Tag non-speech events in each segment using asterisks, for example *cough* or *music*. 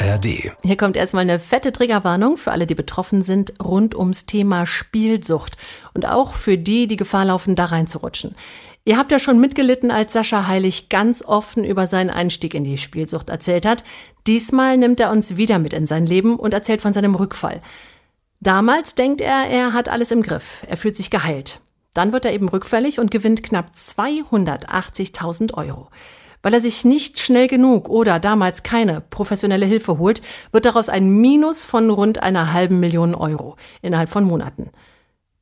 ARD. Hier kommt erstmal eine fette Triggerwarnung für alle, die betroffen sind, rund ums Thema Spielsucht. Und auch für die, die Gefahr laufen, da reinzurutschen. Ihr habt ja schon mitgelitten, als Sascha Heilig ganz offen über seinen Einstieg in die Spielsucht erzählt hat. Diesmal nimmt er uns wieder mit in sein Leben und erzählt von seinem Rückfall. Damals denkt er, er hat alles im Griff. Er fühlt sich geheilt. Dann wird er eben rückfällig und gewinnt knapp 280.000 Euro. Weil er sich nicht schnell genug oder damals keine professionelle Hilfe holt, wird daraus ein Minus von rund einer halben Million Euro innerhalb von Monaten.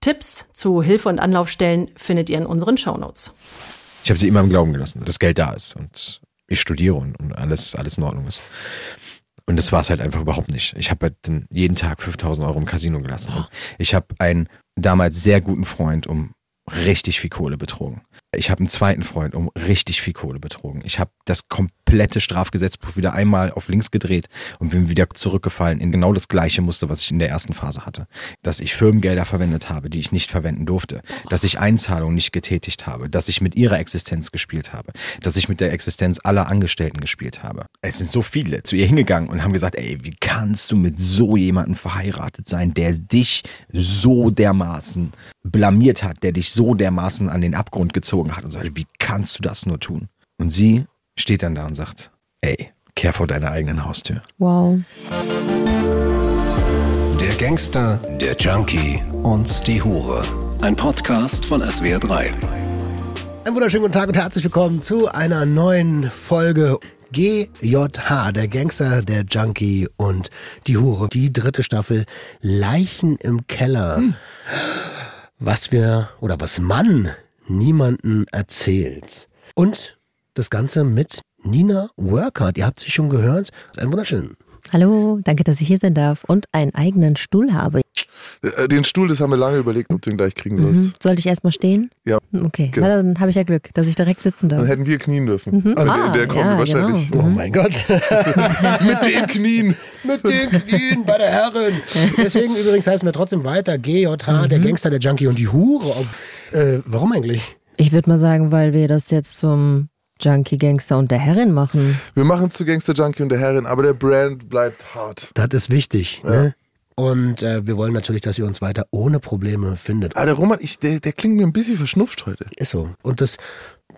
Tipps zu Hilfe und Anlaufstellen findet ihr in unseren Shownotes. Ich habe sie immer im Glauben gelassen, dass Geld da ist und ich studiere und, und alles, alles in Ordnung ist. Und das war es halt einfach überhaupt nicht. Ich habe halt jeden Tag 5000 Euro im Casino gelassen. Und ich habe einen damals sehr guten Freund um richtig viel Kohle betrogen. Ich habe einen zweiten Freund um richtig viel Kohle betrogen. Ich habe das komplette Strafgesetzbuch wieder einmal auf links gedreht und bin wieder zurückgefallen in genau das gleiche Muster, was ich in der ersten Phase hatte. Dass ich Firmengelder verwendet habe, die ich nicht verwenden durfte. Dass ich Einzahlungen nicht getätigt habe. Dass ich mit ihrer Existenz gespielt habe. Dass ich mit der Existenz aller Angestellten gespielt habe. Es sind so viele zu ihr hingegangen und haben gesagt, ey, wie kannst du mit so jemandem verheiratet sein, der dich so dermaßen blamiert hat, der dich so dermaßen an den Abgrund gezogen hat und sagt, wie kannst du das nur tun? Und sie steht dann da und sagt, ey, kehr vor deiner eigenen Haustür. Wow. Der Gangster, der Junkie und die Hure. Ein Podcast von SWR3. Einen wunderschönen guten Tag und herzlich willkommen zu einer neuen Folge GJH, der Gangster, der Junkie und die Hure. Die dritte Staffel Leichen im Keller. Hm. Was wir oder was man niemanden erzählt. Und das Ganze mit Nina Workert. Ihr habt sie schon gehört. Ein wunderschön. Hallo, danke, dass ich hier sein darf und einen eigenen Stuhl habe. Äh, den Stuhl, das haben wir lange überlegt, ob du ihn gleich kriegen sollst. Mhm. Sollte ich erstmal stehen? Ja. Okay, Genau. Na, dann habe ich ja Glück, dass ich direkt sitzen darf. Dann hätten wir knien dürfen. Mhm. Also Ah, der, der kommt ja, wahrscheinlich. genau. Oh mein Gott. *laughs* Mit den Knien. mit den Knien bei der Herren. Deswegen übrigens heißen wir trotzdem weiter GJH, der Gangster, der Junkie und die Hure. Ob, äh, warum eigentlich? Ich würde mal sagen, weil wir das jetzt zum Junkie, Gangster und der Herrin machen. Wir machen es zu Gangster Junkie und der Herrin, aber der Brand bleibt hart. Das ist wichtig. Ne? Und äh, wir wollen natürlich, dass ihr uns weiter ohne Probleme findet. Ah, der Roman, ich, der, der klingt mir ein bisschen verschnupft heute. Ist so. Und das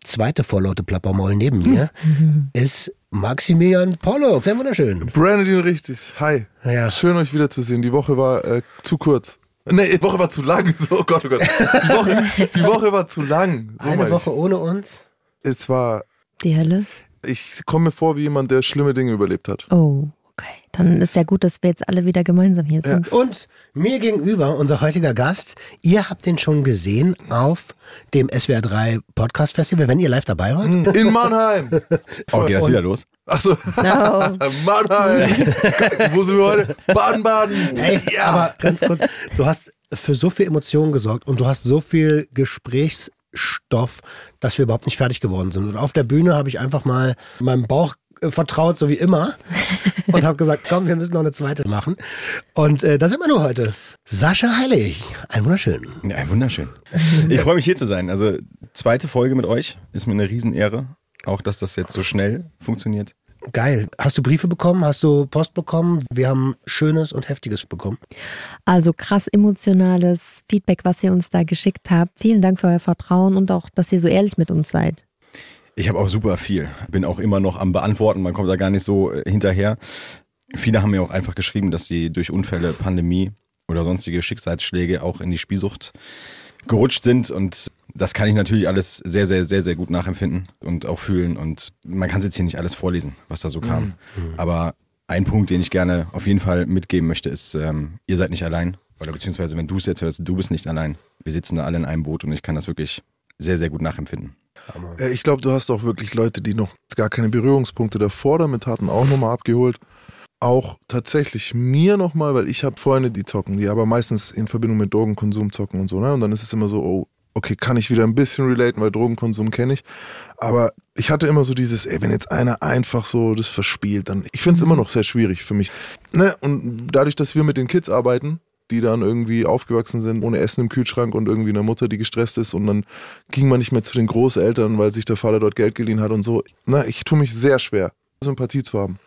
zweite vorlaute Plappermaul neben mir *laughs* ist Maximilian Pollock. Sehr wunderschön. Brandon richtig. Hi. Ja. Schön euch wiederzusehen. Die Woche war äh, zu kurz. Nee, die Woche war zu lang. *laughs* So, oh Gott, oh Gott. Die Woche, die Woche war zu lang. So Eine meine Woche ohne uns. ich. Es war, Die Hölle? ich komme mir vor wie jemand, der schlimme Dinge überlebt hat. Oh, okay. Dann ist ja gut, dass wir jetzt alle wieder gemeinsam hier sind. Und mir gegenüber, unser heutiger Gast, ihr habt den schon gesehen auf dem SWR3 Podcast Festival, wenn ihr live dabei wart. In Mannheim. *laughs* Oh, geht das wieder los? Achso. No. *laughs* Mannheim. *laughs* Wo sind wir heute? Baden-Baden. Hey, aber ganz kurz, du hast für so viel Emotionen gesorgt und du hast so viel Gesprächsstoff, dass wir überhaupt nicht fertig geworden sind. Und auf der Bühne habe ich einfach mal meinem Bauch vertraut, so wie immer, *laughs* und habe gesagt, komm, wir müssen noch eine zweite machen. Und äh, da sind wir nur heute. Sascha Heilig, ein wunderschön. Ja, wunderschön. Ich freue mich hier zu sein. Also zweite Folge mit euch ist mir eine Riesenehre. Auch, dass das jetzt so schnell funktioniert. Geil. Hast du Briefe bekommen? Hast du Post bekommen? Wir haben Schönes und Heftiges bekommen. Also krass emotionales Feedback, was ihr uns da geschickt habt. Vielen Dank für euer Vertrauen und auch, dass ihr so ehrlich mit uns seid. Ich habe auch super viel. Bin auch immer noch am Beantworten. Man kommt da gar nicht so äh, hinterher. Viele haben mir auch einfach geschrieben, dass sie durch Unfälle, Pandemie oder sonstige Schicksalsschläge auch in die Spielsucht gerutscht sind. Und das kann ich natürlich alles sehr, sehr, sehr, sehr gut nachempfinden und auch fühlen. Und man kann es jetzt hier nicht alles vorlesen, was da so kam. Aber ein Punkt, den ich gerne auf jeden Fall mitgeben möchte, ist, ähm, ihr seid nicht allein. Oder beziehungsweise, wenn du es jetzt hörst, du bist nicht allein. Wir sitzen da alle in einem Boot und ich kann das wirklich sehr, sehr gut nachempfinden. Äh, Ich glaube, du hast auch wirklich Leute, die noch gar keine Berührungspunkte davor damit hatten, auch nochmal abgeholt. Auch tatsächlich mir nochmal, weil ich habe Freunde, die zocken, die aber meistens in Verbindung mit Drogenkonsum zocken und so. Ne? Und dann ist es immer so, oh, okay, kann ich wieder ein bisschen relaten, weil Drogenkonsum kenne ich. Aber ich hatte immer so dieses, ey, wenn jetzt einer einfach so das verspielt, dann, ich finde es immer noch sehr schwierig für mich. Ne? Und dadurch, dass wir mit den Kids arbeiten, die dann irgendwie aufgewachsen sind, ohne Essen im Kühlschrank und irgendwie eine Mutter, die gestresst ist und dann ging man nicht mehr zu den Großeltern, weil sich der Vater dort Geld geliehen hat und so. Na, ich tue mich sehr schwer, Sympathie zu haben.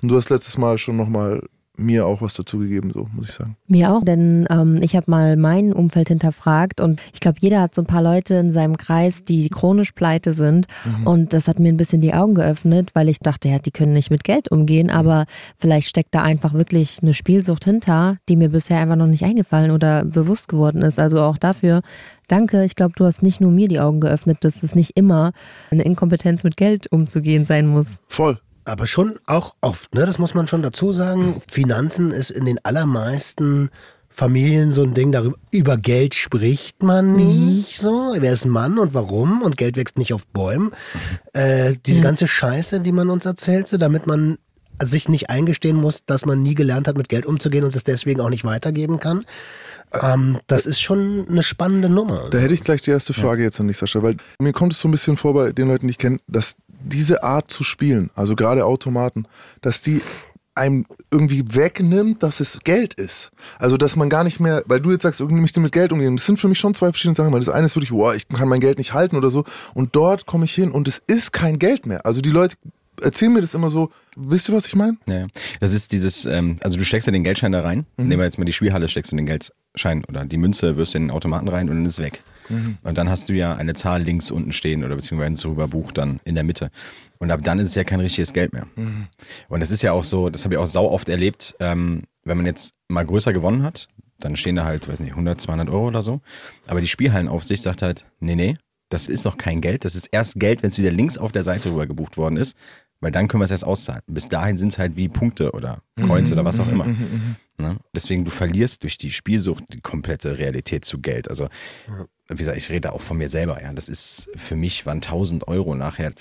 Und du hast letztes Mal schon nochmal mir auch was dazu gegeben, so muss ich sagen. Mir auch, denn ähm, ich habe mal mein Umfeld hinterfragt und ich glaube, jeder hat so ein paar Leute in seinem Kreis, die chronisch pleite sind mhm. und das hat mir ein bisschen die Augen geöffnet, weil ich dachte, ja, die können nicht mit Geld umgehen, aber vielleicht steckt da einfach wirklich eine Spielsucht hinter, die mir bisher einfach noch nicht eingefallen oder bewusst geworden ist. Also auch dafür Danke, ich glaube, du hast nicht nur mir die Augen geöffnet, dass es nicht immer eine Inkompetenz mit Geld umzugehen sein muss. Voll. Aber schon auch oft, ne? Das muss man schon dazu sagen. Finanzen ist in den allermeisten Familien so ein Ding, darüber über Geld spricht man mhm. nicht so. Wer ist ein Mann und warum? Und Geld wächst nicht auf Bäumen. Äh, diese mhm. ganze Scheiße, die man uns erzählt, so, damit man sich nicht eingestehen muss, dass man nie gelernt hat, mit Geld umzugehen und es deswegen auch nicht weitergeben kann. Ähm, das ist schon eine spannende Nummer. Da hätte ich gleich die erste Frage ja. jetzt an dich, Sascha, weil mir kommt es so ein bisschen vor bei den Leuten, die ich kenne, dass diese Art zu spielen, also gerade Automaten, dass die einem irgendwie wegnimmt, dass es Geld ist. Also, dass man gar nicht mehr, weil du jetzt sagst, irgendwie möchte mit Geld umgehen. Das sind für mich schon zwei verschiedene Sachen, weil das eine ist wirklich, boah, ich kann mein Geld nicht halten oder so. Und dort komme ich hin und es ist kein Geld mehr. Also, die Leute erzählen mir das immer so, wisst ihr, was ich meine? Ja, das ist dieses, ähm, also du steckst ja den Geldschein da rein. Mhm. Nehmen wir jetzt mal die Spielhalle, steckst du den Geldschein oder die Münze, wirst du in den Automaten rein und dann ist es weg. Mhm. Und dann hast du ja eine Zahl links unten stehen oder beziehungsweise ein Buch dann in der Mitte. Und ab dann ist es ja kein richtiges Geld mehr. Mhm. Und das ist ja auch so, das habe ich auch sau oft erlebt, ähm, wenn man jetzt mal größer gewonnen hat, dann stehen da halt, weiß nicht, 100, 200 Euro oder so. Aber die Spielhallenaufsicht sagt halt, nee, nee, das ist noch kein Geld. Das ist erst Geld, wenn es wieder links auf der Seite rüber gebucht worden ist. Weil dann können wir es erst auszahlen. Bis dahin sind es halt wie Punkte oder Coins mhm, oder was auch mhm, immer. Mhm, ne? Deswegen, du verlierst durch die Spielsucht die komplette Realität zu Geld. Also, wie gesagt, ich rede auch von mir selber. Ja, das ist für mich waren 1000 Euro nachher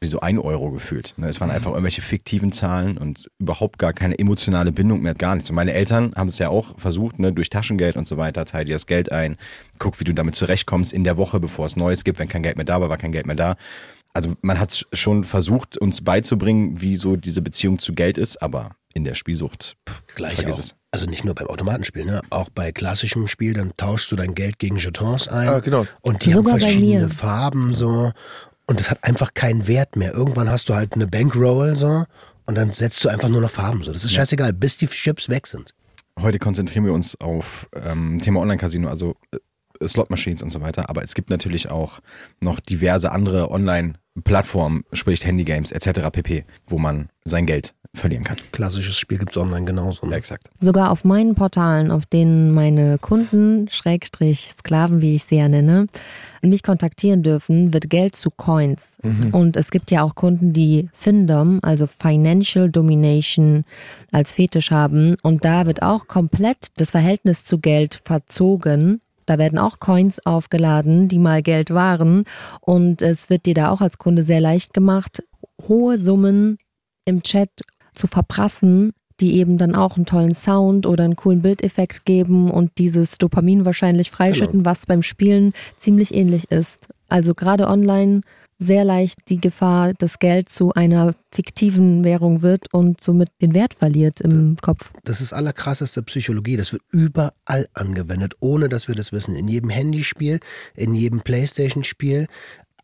wie so ein Euro gefühlt. Ne? Es waren einfach irgendwelche fiktiven Zahlen und überhaupt gar keine emotionale Bindung mehr, gar nichts. Und meine Eltern haben es ja auch versucht, ne, durch Taschengeld und so weiter, teil dir das Geld ein, guck, wie du damit zurechtkommst in der Woche, bevor es Neues gibt. Wenn kein Geld mehr da war, war kein Geld mehr da also man hat schon versucht, uns beizubringen, wie so diese Beziehung zu Geld ist, aber in der Spielsucht pff, Gleich vergiss auch. es. Also nicht nur beim Automatenspiel, ne? auch bei klassischem Spiel, dann tauschst du dein Geld gegen Jetons ein. Ah, genau. Und die Sogar haben verschiedene Farben so. Und es hat einfach keinen Wert mehr. Irgendwann hast du halt eine Bankroll so und dann setzt du einfach nur noch Farben so. Das ist scheißegal, bis die Chips weg sind. Heute konzentrieren wir uns auf ähm, Thema Online-Casino, also äh, Slot-Machines und so weiter. Aber es gibt natürlich auch noch diverse andere Online-Plattformen, sprich Handygames etc. pp., wo man sein Geld verlieren kann. Klassisches Spiel gibt es online genauso. Ne? Ja, exakt. Sogar auf meinen Portalen, auf denen meine Kunden, Schrägstrich, Sklaven, wie ich sie ja nenne, mich kontaktieren dürfen, wird Geld zu Coins. Mhm. Und es gibt ja auch Kunden, die Findom, also Financial Domination, als Fetisch haben. Und da wird auch komplett das Verhältnis zu Geld verzogen da werden auch Coins aufgeladen, die mal Geld waren. Und es wird dir da auch als Kunde sehr leicht gemacht, hohe Summen im Chat zu verprassen, die eben dann auch einen tollen Sound oder einen coolen Bildeffekt geben und dieses Dopamin wahrscheinlich freischütten, genau. was beim Spielen ziemlich ähnlich ist. Also gerade online sehr leicht die Gefahr, dass Geld zu einer fiktiven Währung wird und somit den Wert verliert im das, Kopf. Das ist allerkrasseste Psychologie. Das wird überall angewendet, ohne dass wir das wissen. In jedem Handyspiel, in jedem Playstation-Spiel.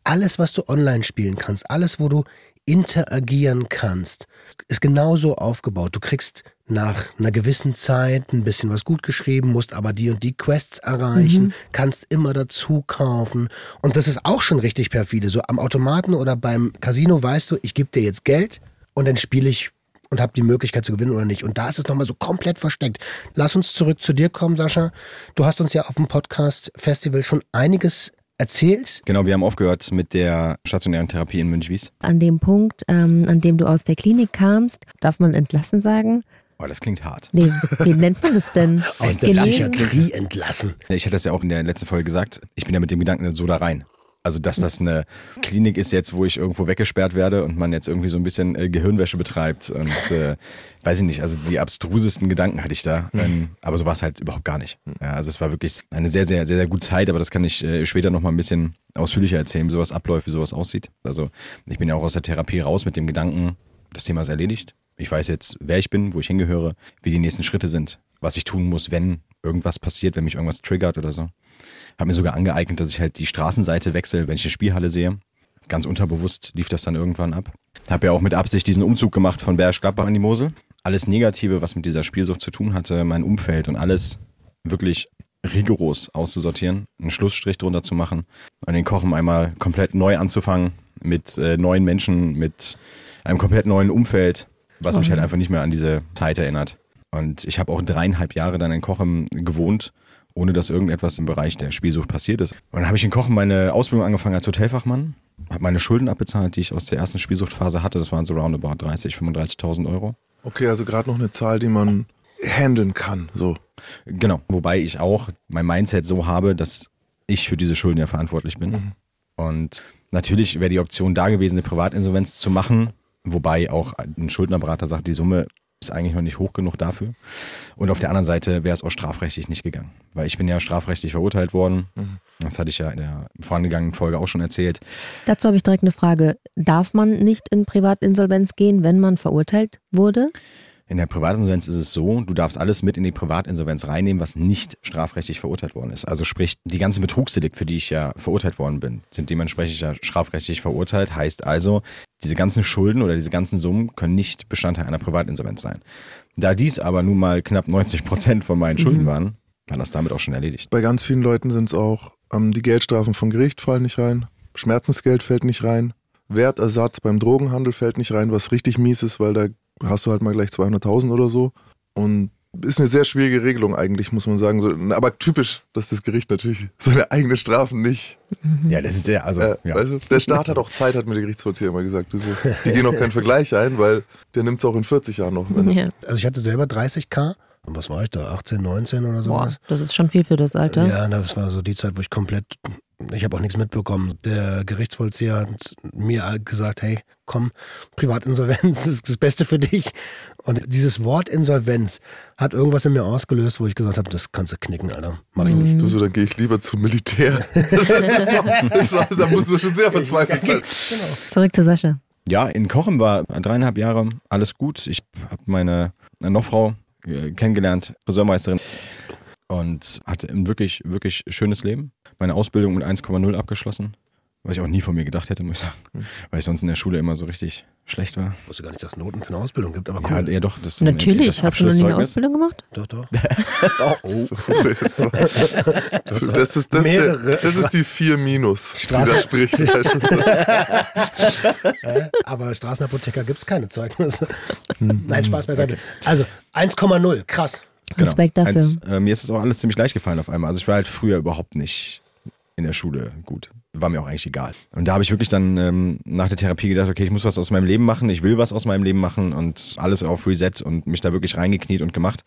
Alles, was du online spielen kannst, alles, wo du interagieren kannst, ist genauso aufgebaut. Du kriegst nach einer gewissen Zeit ein bisschen was gut geschrieben, musst aber die und die Quests erreichen, mhm. kannst immer dazu kaufen. Und das ist auch schon richtig perfide. So am Automaten oder beim Casino weißt du, ich gebe dir jetzt Geld und dann spiele ich und habe die Möglichkeit zu gewinnen oder nicht. Und da ist es nochmal so komplett versteckt. Lass uns zurück zu dir kommen, Sascha. Du hast uns ja auf dem Podcast Festival schon einiges erzählt. Genau, wir haben aufgehört mit der stationären Therapie in Münchwies. An dem Punkt, ähm, an dem du aus der Klinik kamst, darf man entlassen sagen? Oh, das klingt hart. Nee, wie nennt man das denn? *laughs* Aus der Psychiatrie entlassen. Ich hatte das ja auch in der letzten Folge gesagt. Ich bin ja mit dem Gedanken so da rein. Also, dass das eine Klinik ist jetzt, wo ich irgendwo weggesperrt werde und man jetzt irgendwie so ein bisschen äh, Gehirnwäsche betreibt und äh, weiß ich nicht, also die abstrusesten Gedanken hatte ich da. Mhm. Ähm, aber so war es halt überhaupt gar nicht. Ja, also es war wirklich eine sehr, sehr, sehr, sehr gute Zeit, aber das kann ich äh, später nochmal ein bisschen ausführlicher erzählen, wie sowas abläuft, wie sowas aussieht. Also ich bin ja auch aus der Therapie raus mit dem Gedanken, das Thema ist erledigt. Ich weiß jetzt, wer ich bin, wo ich hingehöre, wie die nächsten Schritte sind, was ich tun muss, wenn irgendwas passiert, wenn mich irgendwas triggert oder so. Habe mir sogar angeeignet, dass ich halt die Straßenseite wechsle, wenn ich eine Spielhalle sehe. Ganz unterbewusst lief das dann irgendwann ab. Habe ja auch mit Absicht diesen Umzug gemacht von Bergisch Gladbach an die Mosel. Alles Negative, was mit dieser Spielsucht zu tun hatte, mein Umfeld und alles wirklich rigoros auszusortieren, einen Schlussstrich drunter zu machen und den Kochen einmal komplett neu anzufangen mit äh, neuen Menschen, mit einem komplett neuen Umfeld, was mich halt einfach nicht mehr an diese Zeit erinnert. Und ich habe auch dreieinhalb Jahre dann in Kochen gewohnt, ohne dass irgendetwas im Bereich der Spielsucht passiert ist. Und dann habe ich in Kochen meine Ausbildung angefangen als Hotelfachmann, habe meine Schulden abbezahlt, die ich aus der ersten Spielsuchtphase hatte. Das waren so roundabout 30, 35.000 Euro. Okay, also gerade noch eine Zahl, die man handeln kann. So. Genau. Wobei ich auch mein Mindset so habe, dass ich für diese Schulden ja verantwortlich bin. Mhm. Und natürlich wäre die Option da gewesen, eine Privatinsolvenz zu machen, wobei auch ein Schuldnerberater sagt, die Summe ist eigentlich noch nicht hoch genug dafür. Und auf der anderen Seite wäre es auch strafrechtlich nicht gegangen, weil ich bin ja strafrechtlich verurteilt worden. Mhm. Das hatte ich ja in der vorangegangenen Folge auch schon erzählt. Dazu habe ich direkt eine Frage. Darf man nicht in Privatinsolvenz gehen, wenn man verurteilt wurde? In der Privatinsolvenz ist es so, du darfst alles mit in die Privatinsolvenz reinnehmen, was nicht strafrechtlich verurteilt worden ist. Also sprich, die ganzen Betrugsdelikte, für die ich ja verurteilt worden bin, sind dementsprechend ja strafrechtlich verurteilt. Heißt also, diese ganzen Schulden oder diese ganzen Summen können nicht Bestandteil einer Privatinsolvenz sein. Da dies aber nun mal knapp 90 Prozent von meinen Schulden waren, war das damit auch schon erledigt. Bei ganz vielen Leuten sind es auch, ähm, die Geldstrafen vom Gericht fallen nicht rein, Schmerzensgeld fällt nicht rein, Wertersatz beim Drogenhandel fällt nicht rein, was richtig mies ist, weil da hast du halt mal gleich 200.000 oder so. Und ist eine sehr schwierige Regelung eigentlich, muss man sagen. So, aber typisch, dass das Gericht natürlich seine eigenen Strafen nicht. Ja, das ist sehr, also, Äh, ja. weißt du, der Staat hat auch Zeit, hat mir der Gerichtsvollzieher immer gesagt. Du So, die gehen auch keinen Vergleich ein, weil der nimmt es auch in 40 Jahren noch. Ja. Also ich hatte selber 30k. Und was war ich da? 18, 19 oder Boah, sowas? das ist schon viel für das Alter. Ja, das war so die Zeit, wo ich komplett, ich habe auch nichts mitbekommen. Der Gerichtsvollzieher hat mir gesagt, hey, komm, Privatinsolvenz ist das Beste für dich. Und dieses Wort Insolvenz hat irgendwas in mir ausgelöst, wo ich gesagt habe, das kannst du knicken, Alter. Mach ich nicht. Du so, dann gehe ich lieber zum Militär. *laughs* da muss man schon sehr verzweifelt sein. Zurück zu Sascha. Ja, in Kochen war dreieinhalb Jahre alles gut. Ich habe meine Nochfrau äh, kennengelernt, Friseurmeisterin und hatte ein wirklich, wirklich schönes Leben. Meine Ausbildung mit 1,0 abgeschlossen, was ich auch nie von mir gedacht hätte, muss ich sagen, weil ich sonst in der Schule immer so richtig schlecht war. Ich wusste gar nicht, dass es Noten für eine Ausbildung gibt, aber Ja, cool. ja doch. Das Natürlich, das hast du noch nie eine. Ausbildung gemacht? Doch, doch. *laughs* Das, war- das, ist, das, Mehrere. der, das ist die 4 Minus, die Straßen- da spricht. *laughs* Äh, aber Straßenapotheker gibt es keine Zeugnisse. Nein, Spaß beiseite. Also 1,0, krass. Respekt dafür. Genau. Eins, äh, mir ist es auch alles ziemlich leicht gefallen auf einmal. Also ich war halt früher überhaupt nicht in der Schule gut. War mir auch eigentlich egal. Und da habe ich wirklich dann ähm, nach der Therapie gedacht, okay, ich muss was aus meinem Leben machen, ich will was aus meinem Leben machen und alles auf Reset und mich da wirklich reingekniet und gemacht.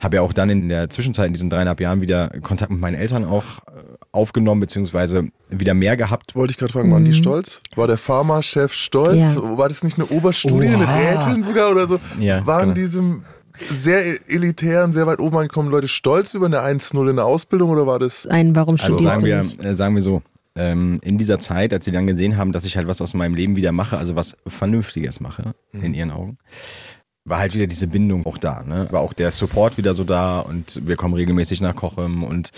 Habe ja auch dann in der Zwischenzeit, in diesen dreieinhalb Jahren, wieder Kontakt mit meinen Eltern auch äh, aufgenommen, beziehungsweise wieder mehr gehabt. Wollte ich gerade fragen, waren die stolz? War der Pharmachef stolz? Ja. War das nicht eine Oberstudienrätin sogar oder so? Ja, Waren genau. diesem sehr elitären, sehr weit oben angekommenen Leute stolz über eine 1-0 in der Ausbildung oder war das Ein, warum Also studierst sagen du wir, nicht? äh, sagen wir so, ähm, in dieser Zeit, als sie dann gesehen haben, dass ich halt was aus meinem Leben wieder mache, also was Vernünftiges mache, in ihren Augen, war halt wieder diese Bindung auch da. Ne? War auch der Support wieder so da und wir kommen regelmäßig nach Kochem und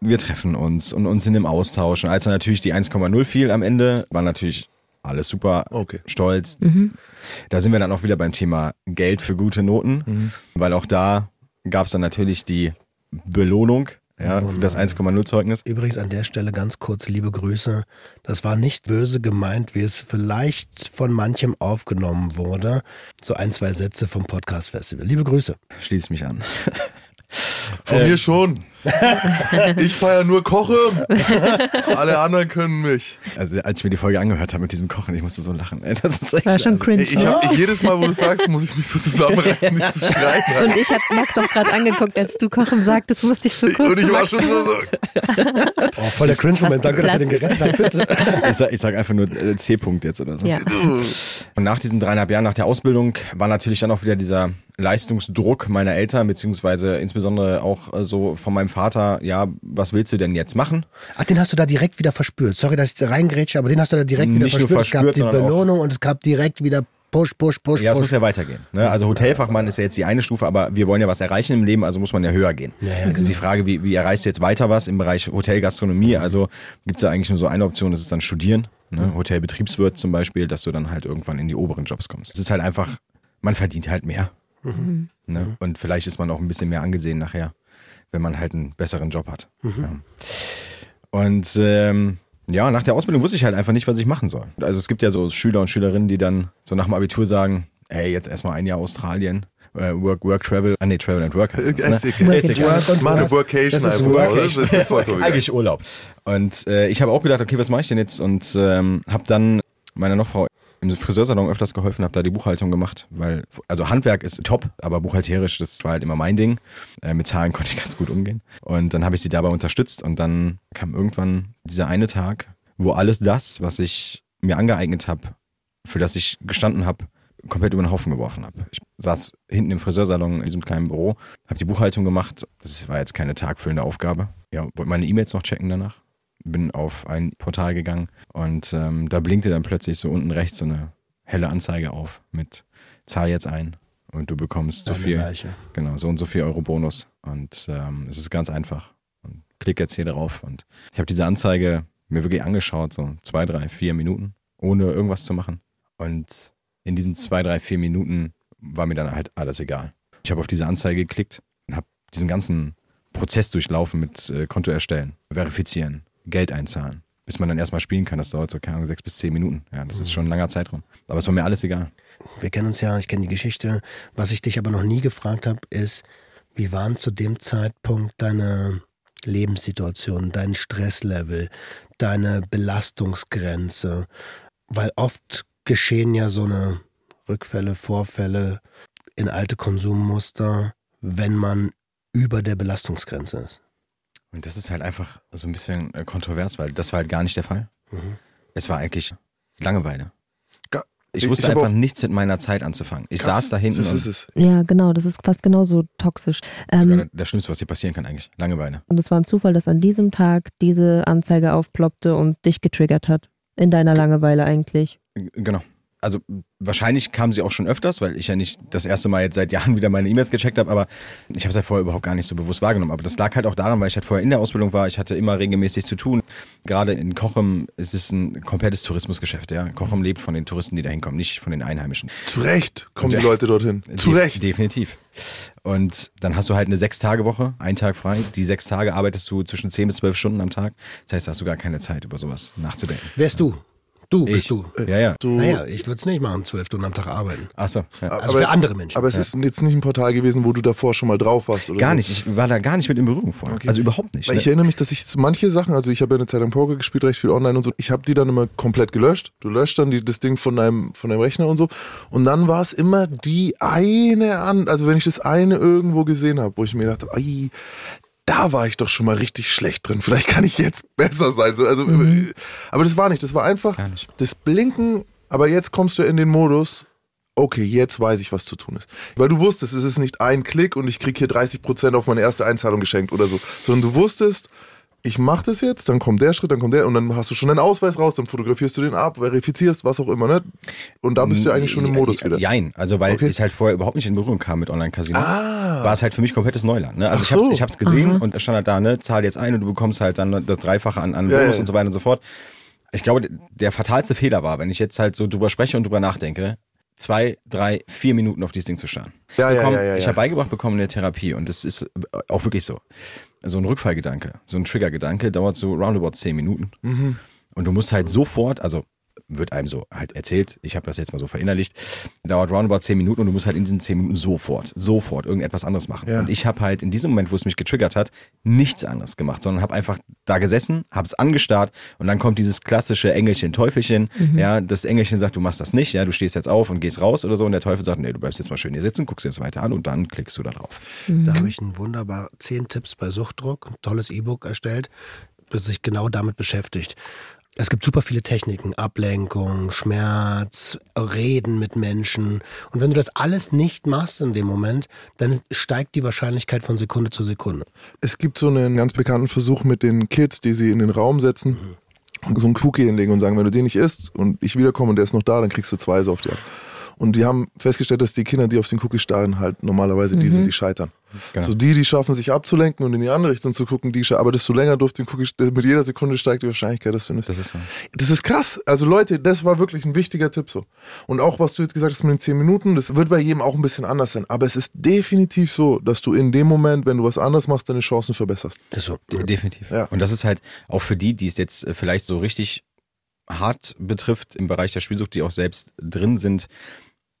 wir treffen uns und uns sind im Austausch. Und als dann natürlich die 1,0 fiel am Ende, war natürlich alles super Okay. stolz. Da sind wir dann auch wieder beim Thema Geld für gute Noten, weil auch da gab es dann natürlich die Belohnung, ja, für das 1,0 Zeugnis. Übrigens an der Stelle ganz kurz liebe Grüße. Das war nicht böse gemeint, wie es vielleicht von manchem aufgenommen wurde. So ein, zwei Sätze vom Podcast Festival. Liebe Grüße. Schließ mich an. Von Äh, mir schon. Ich feiere nur Koche. Alle anderen können mich. Also als ich mir die Folge angehört habe mit diesem Kochen, ich musste so lachen. ey. Das ist echt, War schon also, cringe. Ich hab, ich, jedes Mal, wo du sagst, muss ich mich so zusammenreißen, nicht zu schreien. Und ich habe Max auch gerade angeguckt, als du kochen sagtest, musste ich so kurz Und ich war Max schon so, so Oh, voll der Cringe-Moment. Danke, dass du den gerettet hast. Bitte. ich, sag, ich sag einfach nur äh, C-Punkt jetzt oder so. Ja. Und nach diesen dreieinhalb Jahren nach der Ausbildung war natürlich dann auch wieder dieser Leistungsdruck meiner Eltern, beziehungsweise insbesondere auch äh, so von meinem Vater, ja, was willst du denn jetzt machen? Ach, den hast du da direkt wieder verspürt. Sorry, dass ich da reingrätsche, aber den hast du da direkt wieder Nicht nur verspürt. Es gab verspürt, die Belohnung und es gab direkt wieder Push, push, push, Ja, es muss ja weitergehen. Ne? Also Hotelfachmann ist ja jetzt die eine Stufe, aber wir wollen ja was erreichen im Leben, also muss man ja höher gehen. Ja, ja, jetzt ist die Frage, wie, wie erreichst du jetzt weiter was im Bereich Hotelgastronomie? Also gibt es ja eigentlich nur so eine Option, das ist dann Studieren. Ne? Hotelbetriebswirt zum Beispiel, dass du dann halt irgendwann in die oberen Jobs kommst. Es ist halt einfach, man verdient halt mehr. Ne? Und vielleicht ist man auch ein bisschen mehr angesehen nachher, wenn man halt einen besseren Job hat. Ja. Und ähm, ja, nach der Ausbildung wusste ich halt einfach nicht, was ich machen soll. Also es gibt ja so Schüler und Schülerinnen, die dann so nach dem Abitur sagen, ey, jetzt erstmal ein Jahr Australien, äh, Work, Work, Travel, ah nee, Travel and Work heißt das, ne? Ist egal. Ist egal. Work und Mach eine Work. Workation Das ist. Workation. Das ist. Eigentlich Urlaub. Und äh, ich habe auch gedacht, okay, was mache ich denn jetzt? Und ähm, habe dann meiner Nochfrau im Friseursalon öfters geholfen, habe da die Buchhaltung gemacht, weil, also Handwerk ist top, aber buchhalterisch, das war halt immer mein Ding. Äh, mit Zahlen *laughs* konnte ich ganz gut umgehen. Und dann habe ich sie dabei unterstützt und dann kam irgendwann dieser eine Tag, wo alles das, was ich mir angeeignet habe, für das ich gestanden habe, komplett über den Haufen geworfen habe. Ich saß hinten im Friseursalon in diesem kleinen Büro, habe die Buchhaltung gemacht. Das war jetzt keine tagfüllende Aufgabe. Ja, wollte meine E-Mails noch checken danach. Bin auf ein Portal gegangen und ähm, da blinkte dann plötzlich so unten rechts so eine helle Anzeige auf mit Zahl jetzt ein und du bekommst so viel, Leiche. genau, so und so viel Euro Bonus. Und ähm, es ist ganz einfach. Und klick jetzt hier drauf. Und ich habe diese Anzeige mir wirklich angeschaut, so zwei, drei, vier Minuten, ohne irgendwas zu machen. Und in diesen zwei, drei, vier Minuten war mir dann halt alles egal. Ich habe auf diese Anzeige geklickt und habe diesen ganzen Prozess durchlaufen mit äh, Konto erstellen, verifizieren, Geld einzahlen. Bis man dann erstmal spielen kann, das dauert so, keine Ahnung, sechs bis zehn Minuten. Ja, das ist schon ein langer Zeitraum. Aber es war mir alles egal. Wir kennen uns ja, ich kenne die Geschichte. Was ich dich aber noch nie gefragt habe, ist, wie waren zu dem Zeitpunkt deine Lebenssituation, dein Stresslevel, deine Belastungsgrenze? Weil oft geschehen ja so eine Rückfälle, Vorfälle in alte Konsummuster, wenn man über der Belastungsgrenze ist. Und das ist halt einfach so ein bisschen äh, kontrovers, weil das war halt gar nicht der Fall. Mhm. Es war eigentlich Langeweile. Ich wusste ich einfach auch- nichts mit meiner Zeit anzufangen. Ich saß da hinten Das ist es. Ja, genau, das ist fast genauso toxisch. das ist Ähm, sogar das Schlimmste, was dir passieren kann eigentlich. Langeweile. und es war ein Zufall, dass an diesem Tag diese Anzeige aufploppte und dich getriggert hat. In deiner Langeweile eigentlich. Genau. Also wahrscheinlich kam sie auch schon öfters, weil ich ja nicht das erste Mal jetzt seit Jahren *laughs* wieder meine E-Mails gecheckt habe, aber ich habe es ja vorher überhaupt gar nicht so bewusst wahrgenommen. Aber das lag halt auch daran, weil ich halt vorher in der Ausbildung war. Ich hatte immer regelmäßig zu tun. Gerade in Kochem ist es ein komplettes Tourismusgeschäft. Ja, Kochem lebt von den Touristen, die da hinkommen, nicht von den Einheimischen. Zu Recht kommen Ja. die Leute dorthin. Zu De- Recht. Definitiv. Und dann hast du halt eine Sechs-Tage-Woche, einen Tag frei. Die sechs Tage arbeitest du zwischen 10 bis 12 Stunden am Tag. Das heißt, da hast du gar keine Zeit, über sowas nachzudenken. Wärst du? Du bist Ich. du. Ja, ja. Du, Naja, ich würde es nicht machen, zwölf Stunden am Tag arbeiten. Achso. Ja. Also Aber für es- andere Menschen. aber es ist jetzt nicht ein Portal gewesen, wo du davor schon mal drauf warst. Oder Gar so. nicht. Ich war da gar nicht mit in Berührung vorher. Okay. Also überhaupt nicht. Weil ich ne? erinnere mich, dass ich so manche Sachen, also ich habe ja eine Zeit lang Poker gespielt, recht viel online und so, ich habe die dann immer komplett gelöscht. Du löscht dann die, das Ding von deinem, von deinem Rechner und so. Und dann war es immer die eine an, also wenn ich das eine irgendwo gesehen habe, wo ich mir dachte, ai, da war ich doch schon mal richtig schlecht drin. Vielleicht kann ich jetzt *laughs* besser sein. So, also, Aber das war nicht. Das war einfach das Blinken. Aber jetzt kommst du in den Modus, okay, jetzt weiß ich, was zu tun ist. Weil du wusstest, es ist nicht ein Klick und ich krieg hier 30% auf meine erste Einzahlung geschenkt oder so. Sondern du wusstest, ich mach das jetzt, dann kommt der Schritt, dann kommt der und dann hast du schon deinen Ausweis raus, dann fotografierst du den ab, verifizierst, was auch immer, ne? Und da bist du eigentlich schon im Modus wieder. Jein, also weil Okay. ich halt vorher überhaupt nicht in Berührung kam mit Online-Casino, Ah. war es halt für mich komplettes Neuland. Ne? Also Ach ich hab's, so. ich hab's gesehen und es stand halt da, ne, zahl jetzt ein und du bekommst halt dann das Dreifache an, an Ja, Bonus ja. und so weiter und so fort. Ich glaube, der fatalste Fehler war, wenn ich jetzt halt so drüber spreche und drüber nachdenke, zwei, drei, vier Minuten auf dieses Ding zu starren. Ja, ja, bekommen, ja, ja, Ich ja. habe beigebracht bekommen in der Therapie und das ist auch wirklich so. So ein Rückfallgedanke, so ein Triggergedanke dauert so roundabout zehn Minuten. Mhm. Und du musst halt sofort, also wird einem so halt erzählt, ich habe das jetzt mal so verinnerlicht, dauert roundabout zehn Minuten und du musst halt in diesen zehn Minuten sofort, sofort irgendetwas anderes machen. Ja. Und ich habe halt in diesem Moment, wo es mich getriggert hat, nichts anderes gemacht, sondern habe einfach da gesessen, habe es angestarrt und dann kommt dieses klassische Engelchen, Teufelchen, ja, das Engelchen sagt, du machst das nicht, ja, du stehst jetzt auf und gehst raus oder so und der Teufel sagt, nee, du bleibst jetzt mal schön hier sitzen, guckst dir das weiter an und dann klickst du da drauf. Da habe ich ein wunderbar zehn Tipps bei Suchtdruck, ein tolles E-Book erstellt, das sich genau damit beschäftigt. Es gibt super viele Techniken, Ablenkung, Schmerz, Reden mit Menschen. Und wenn du das alles nicht machst in dem Moment, dann steigt die Wahrscheinlichkeit von Sekunde zu Sekunde. Es gibt so einen ganz bekannten Versuch mit den Kids, die sie in den Raum setzen und so einen Cookie hinlegen und sagen, wenn du den nicht isst und ich wiederkomme und der ist noch da, dann kriegst du zwei so auf die ab. Und die haben festgestellt, dass die Kinder, die auf den Cookie starren, halt normalerweise die sind, die scheitern. Genau. So die, die schaffen, sich abzulenken und in die andere Richtung zu gucken, die sche- aber desto länger du auf den Cookie, mit jeder Sekunde steigt die Wahrscheinlichkeit, dass du nicht. Das ist so. Das ist krass. Also Leute, das war wirklich ein wichtiger Tipp so. Und auch was du jetzt gesagt hast mit den 10 Minuten, das wird bei jedem auch ein bisschen anders sein. Aber es ist definitiv so, dass du in dem Moment, wenn du was anders machst, deine Chancen verbesserst. Ist so. De- Definitiv. Ja. Und das ist halt auch für die, die es jetzt äh, vielleicht so richtig hart betrifft im Bereich der Spielsucht, die auch selbst drin sind,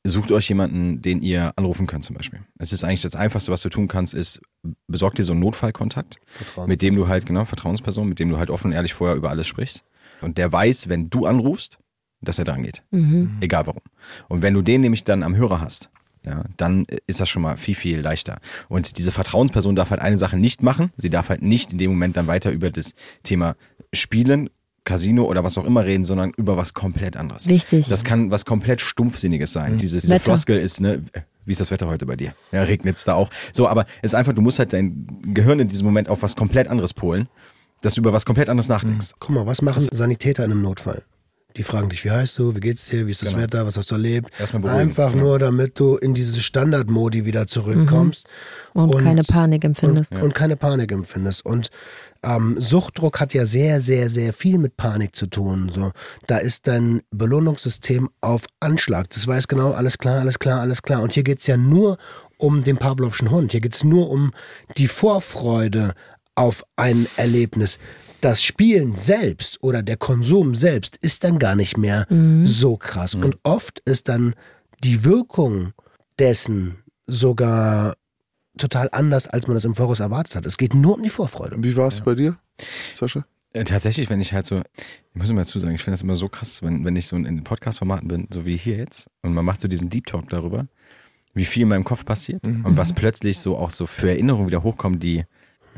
sucht euch jemanden, den ihr anrufen könnt zum Beispiel. Es ist eigentlich das Einfachste, was du tun kannst, ist, besorg dir so einen Notfallkontakt, mit dem du halt, genau, Vertrauensperson, mit dem du halt offen und ehrlich vorher über alles sprichst. Und der weiß, wenn du anrufst, dass er dran geht. Mhm. Egal warum. Und wenn du den nämlich dann am Hörer hast, ja, dann ist das schon mal viel, viel leichter. Und diese Vertrauensperson darf halt eine Sache nicht machen. Sie darf halt nicht in dem Moment dann weiter über das Thema Spielen, Casino oder was auch immer reden, sondern über was komplett anderes. Wichtig. Das kann was komplett Stumpfsinniges sein. Dieses, diese Wetter. Floskel ist, ne, wie ist das Wetter heute bei dir? Ja, regnet's da auch. So, aber es ist einfach, du musst halt dein Gehirn in diesem Moment auf was komplett anderes polen, dass du über was komplett anderes nachdenkst. Guck mal, was machen Sanitäter in einem Notfall? Die fragen dich, wie heißt du, wie geht's dir, wie ist das Genau. Wetter, was hast du erlebt? Einfach genau. nur, damit du in diese Standardmodi wieder zurückkommst. Und, keine Panik empfindest. Und, und keine Panik empfindest. Und ähm, Suchtdruck hat ja sehr, sehr, sehr viel mit Panik zu tun. So, da ist dein Belohnungssystem auf Anschlag. Das weiß genau, alles klar, alles klar, alles klar. Und hier geht's ja nur um den Pavlovschen Hund. Hier geht's nur um die Vorfreude auf ein Erlebnis. Das Spielen selbst oder der Konsum selbst ist dann gar nicht mehr so krass. Und oft ist dann die Wirkung dessen sogar total anders, als man das im Voraus erwartet hat. Es geht nur um die Vorfreude. Wie war es bei dir, Sascha? Äh, Tatsächlich, wenn ich halt so, ich muss mal dazu sagen, ich finde das immer so krass, wenn, wenn ich so in Podcast-Formaten bin, so wie hier jetzt, und man macht so diesen Deep Talk darüber, wie viel in meinem Kopf passiert und was plötzlich so auch so für Erinnerungen wieder hochkommen, die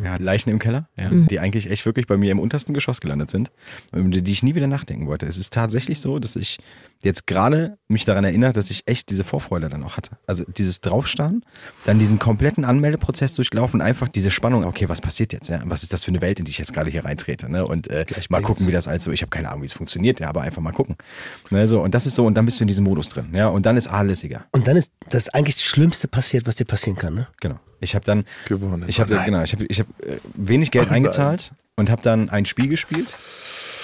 ja, Leichen im Keller, ja, die eigentlich echt wirklich bei mir im untersten Geschoss gelandet sind, über die ich nie wieder nachdenken wollte. Es ist tatsächlich so, dass ich jetzt gerade mich daran erinnere, dass ich echt diese Vorfreude dann auch hatte. Also dieses Draufstarren, dann diesen kompletten Anmeldeprozess durchlaufen, einfach diese Spannung, okay, was passiert jetzt? Ja? Was ist das für eine Welt, in die ich jetzt gerade hier reintrete? Ne? Und äh, mal gucken, wie das alles so, ich habe keine Ahnung, wie es funktioniert, ja, aber einfach mal gucken. Ne, so, und das ist so, und dann bist du in diesem Modus drin, ja, und dann ist alles egal. Und dann ist das eigentlich das Schlimmste passiert, was dir passieren kann. Ne? Genau. Ich habe dann Gewonnen. ich habe genau, ich habe ich hab, äh, wenig Geld Oh nein. eingezahlt und habe dann ein Spiel gespielt.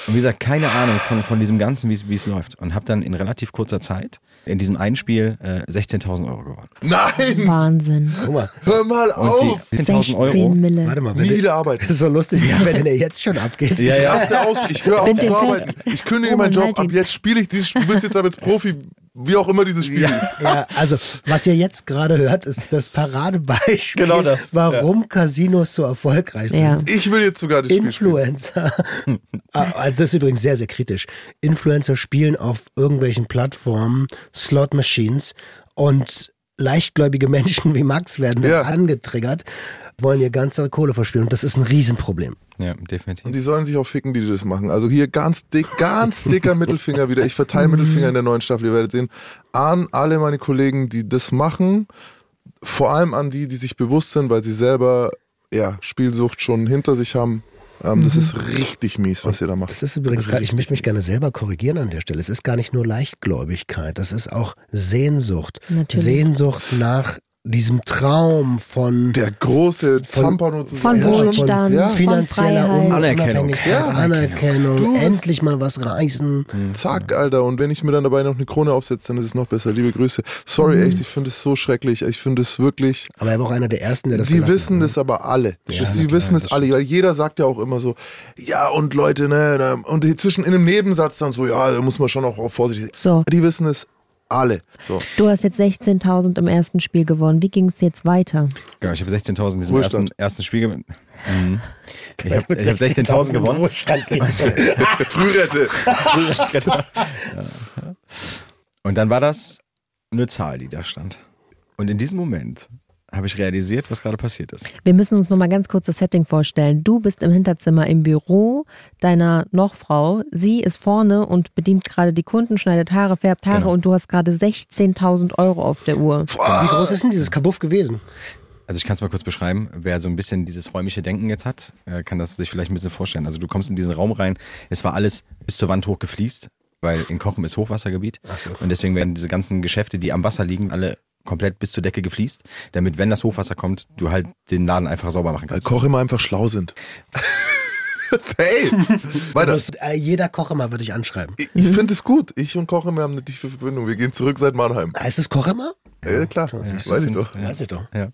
Und wie gesagt, keine Ahnung von, von diesem Ganzen, wie es- läuft. Und habe dann in relativ kurzer Zeit in diesem einen Spiel äh, 16.000 Euro gewonnen. Nein! Wahnsinn. Guck mal, Hör mal auf! die 16.000 16 Euro. Mille. warte mal. Wenn Nie der- wieder arbeiten. Das ist so lustig, wenn der jetzt schon abgeht. Ja, ja. Aus, ich höre auf zu arbeiten. Ich kündige Oh, meinen Job halt ab. Jetzt spiele ich dieses du bist jetzt aber jetzt Profi, wie auch immer dieses Spiel ist. Ja, also was ihr jetzt gerade hört, ist das Paradebeispiel, Genau das, warum Casinos so erfolgreich sind. Ja. Ich will jetzt sogar das Spiel spielen. Influencer, *laughs* Ah, das ist übrigens sehr, sehr kritisch. Influencer spielen auf irgendwelchen Plattformen Slot Machines und leichtgläubige Menschen wie Max werden Ja. angetriggert, wollen ihr ganze Kohle verspielen und das ist ein Riesenproblem. Ja, definitiv. Und die sollen sich auch ficken, die das machen. Also hier ganz dick, ganz dicker *laughs* Mittelfinger wieder. Ich verteile Mittelfinger in der neuen Staffel, ihr werdet sehen. An alle meine Kollegen, die das machen. Vor allem an die, die sich bewusst sind, weil sie selber ja, Spielsucht schon hinter sich haben. Ähm, Das ist richtig mies, was ihr da macht. Das ist übrigens gerade, ich möchte mich gerne selber korrigieren an der Stelle. Es ist gar nicht nur Leichtgläubigkeit, das ist auch Sehnsucht. Natürlich. Sehnsucht nach diesem Traum von Der große Zampano zu Von sein. Wohlstand, Ja. von finanzieller. Un Anerkennung. Ja, Anerkennung, Du endlich mal was reißen. Zack, Alter. Und wenn ich mir dann dabei noch eine Krone aufsetze, dann ist es noch besser. Liebe Grüße. Sorry, echt, ich finde es so schrecklich. Ich finde es wirklich. Aber er war auch einer der ersten, der das Die wissen hat, ne? das aber alle. Ja, das, klar, wissen es das alle, weil jeder sagt ja auch immer so, ja und Leute, ne, und zwischen in einem Nebensatz dann so, ja, da muss man schon auch vorsichtig sein. So, Die wissen es alle. So. du hast jetzt 16.000 im ersten Spiel gewonnen. Wie ging es jetzt weiter? Genau, ich habe 16.000 in diesem ersten, ersten Spiel gewonnen. Mhm. Ich habe hab 16.000 gewonnen. Genau. *laughs* *laughs* Ja. Und dann war das eine Zahl, die da stand. Und in diesem Moment habe ich realisiert, was gerade passiert ist. Wir müssen uns noch mal ganz kurz das Setting vorstellen. Du bist im Hinterzimmer im Büro deiner Nochfrau. Sie ist vorne und bedient gerade die Kunden, schneidet Haare, färbt Haare Genau. und du hast gerade 16.000 Euro auf der Uhr. Wie groß ist denn dieses Kabuff gewesen? Also ich kann es mal kurz beschreiben. Wer so ein bisschen dieses räumliche Denken jetzt hat, äh, kann das sich vielleicht ein bisschen vorstellen. Also du kommst in diesen Raum rein, es war alles bis zur Wand hoch gefliest. weil in Kochem ist Hochwassergebiet. Ach so. Und deswegen werden diese ganzen Geschäfte, die am Wasser liegen, alle komplett bis zur Decke gefliest, damit, wenn das Hochwasser kommt, du halt den Laden einfach sauber machen Weil kannst. Koch immer einfach schlau sind. *laughs* hey! Weiter. Das, äh, jeder Koch immer würde ich anschreiben. Ich, ich finde es gut. Ich und Koch immer haben eine tiefe Verbindung. Wir gehen zurück seit Mannheim. Heißt es Koch immer? Ja, klar, du, weiß ich sind- doch. Ja. Weiß ich doch. Ja.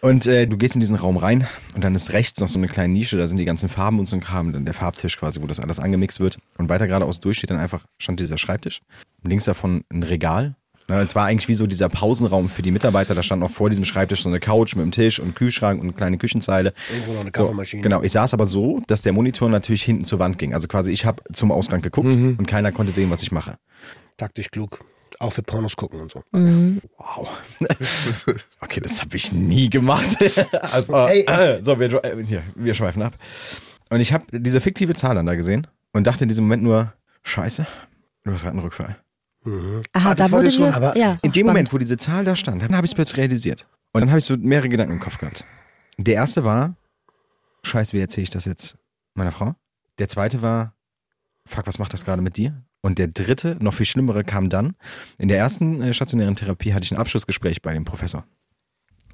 Und äh, du gehst in diesen Raum rein und dann ist rechts noch so eine kleine Nische, da sind die ganzen Farben und so ein Kram, dann der Farbtisch quasi, wo das alles angemixt wird. Und weiter geradeaus durch steht dann einfach, stand dieser Schreibtisch. Links davon ein Regal. Na, Es war eigentlich wie so dieser Pausenraum für die Mitarbeiter. Da stand noch vor diesem Schreibtisch so eine Couch mit einem Tisch und Kühlschrank und eine kleine Küchenzeile. Irgendwo noch eine So, Kaffeemaschine. genau, ich saß aber so, dass der Monitor natürlich hinten zur Wand ging. Also quasi ich habe zum Ausgang geguckt und keiner konnte sehen, was ich mache. Taktisch klug. Auch für Pornos gucken und so. Wow. *laughs* okay, das habe ich nie gemacht. *laughs* also, äh, Ey. äh, so, wir, äh, hier, wir schweifen ab. Und ich habe diese fiktive Zahl dann da gesehen und dachte in diesem Moment nur, scheiße, du hast gerade einen Rückfall. Aha, Ah, das da wurde schon- aber ja, In dem spannend. Moment, wo diese Zahl da stand, dann habe ich es plötzlich realisiert. Und dann habe ich so mehrere Gedanken im Kopf gehabt. Der erste war, scheiße, wie erzähle ich das jetzt meiner Frau? Der zweite war, fuck, was macht das gerade mit dir? Und der dritte, noch viel schlimmere, kam dann. In der ersten äh, stationären Therapie hatte ich ein Abschlussgespräch bei dem Professor.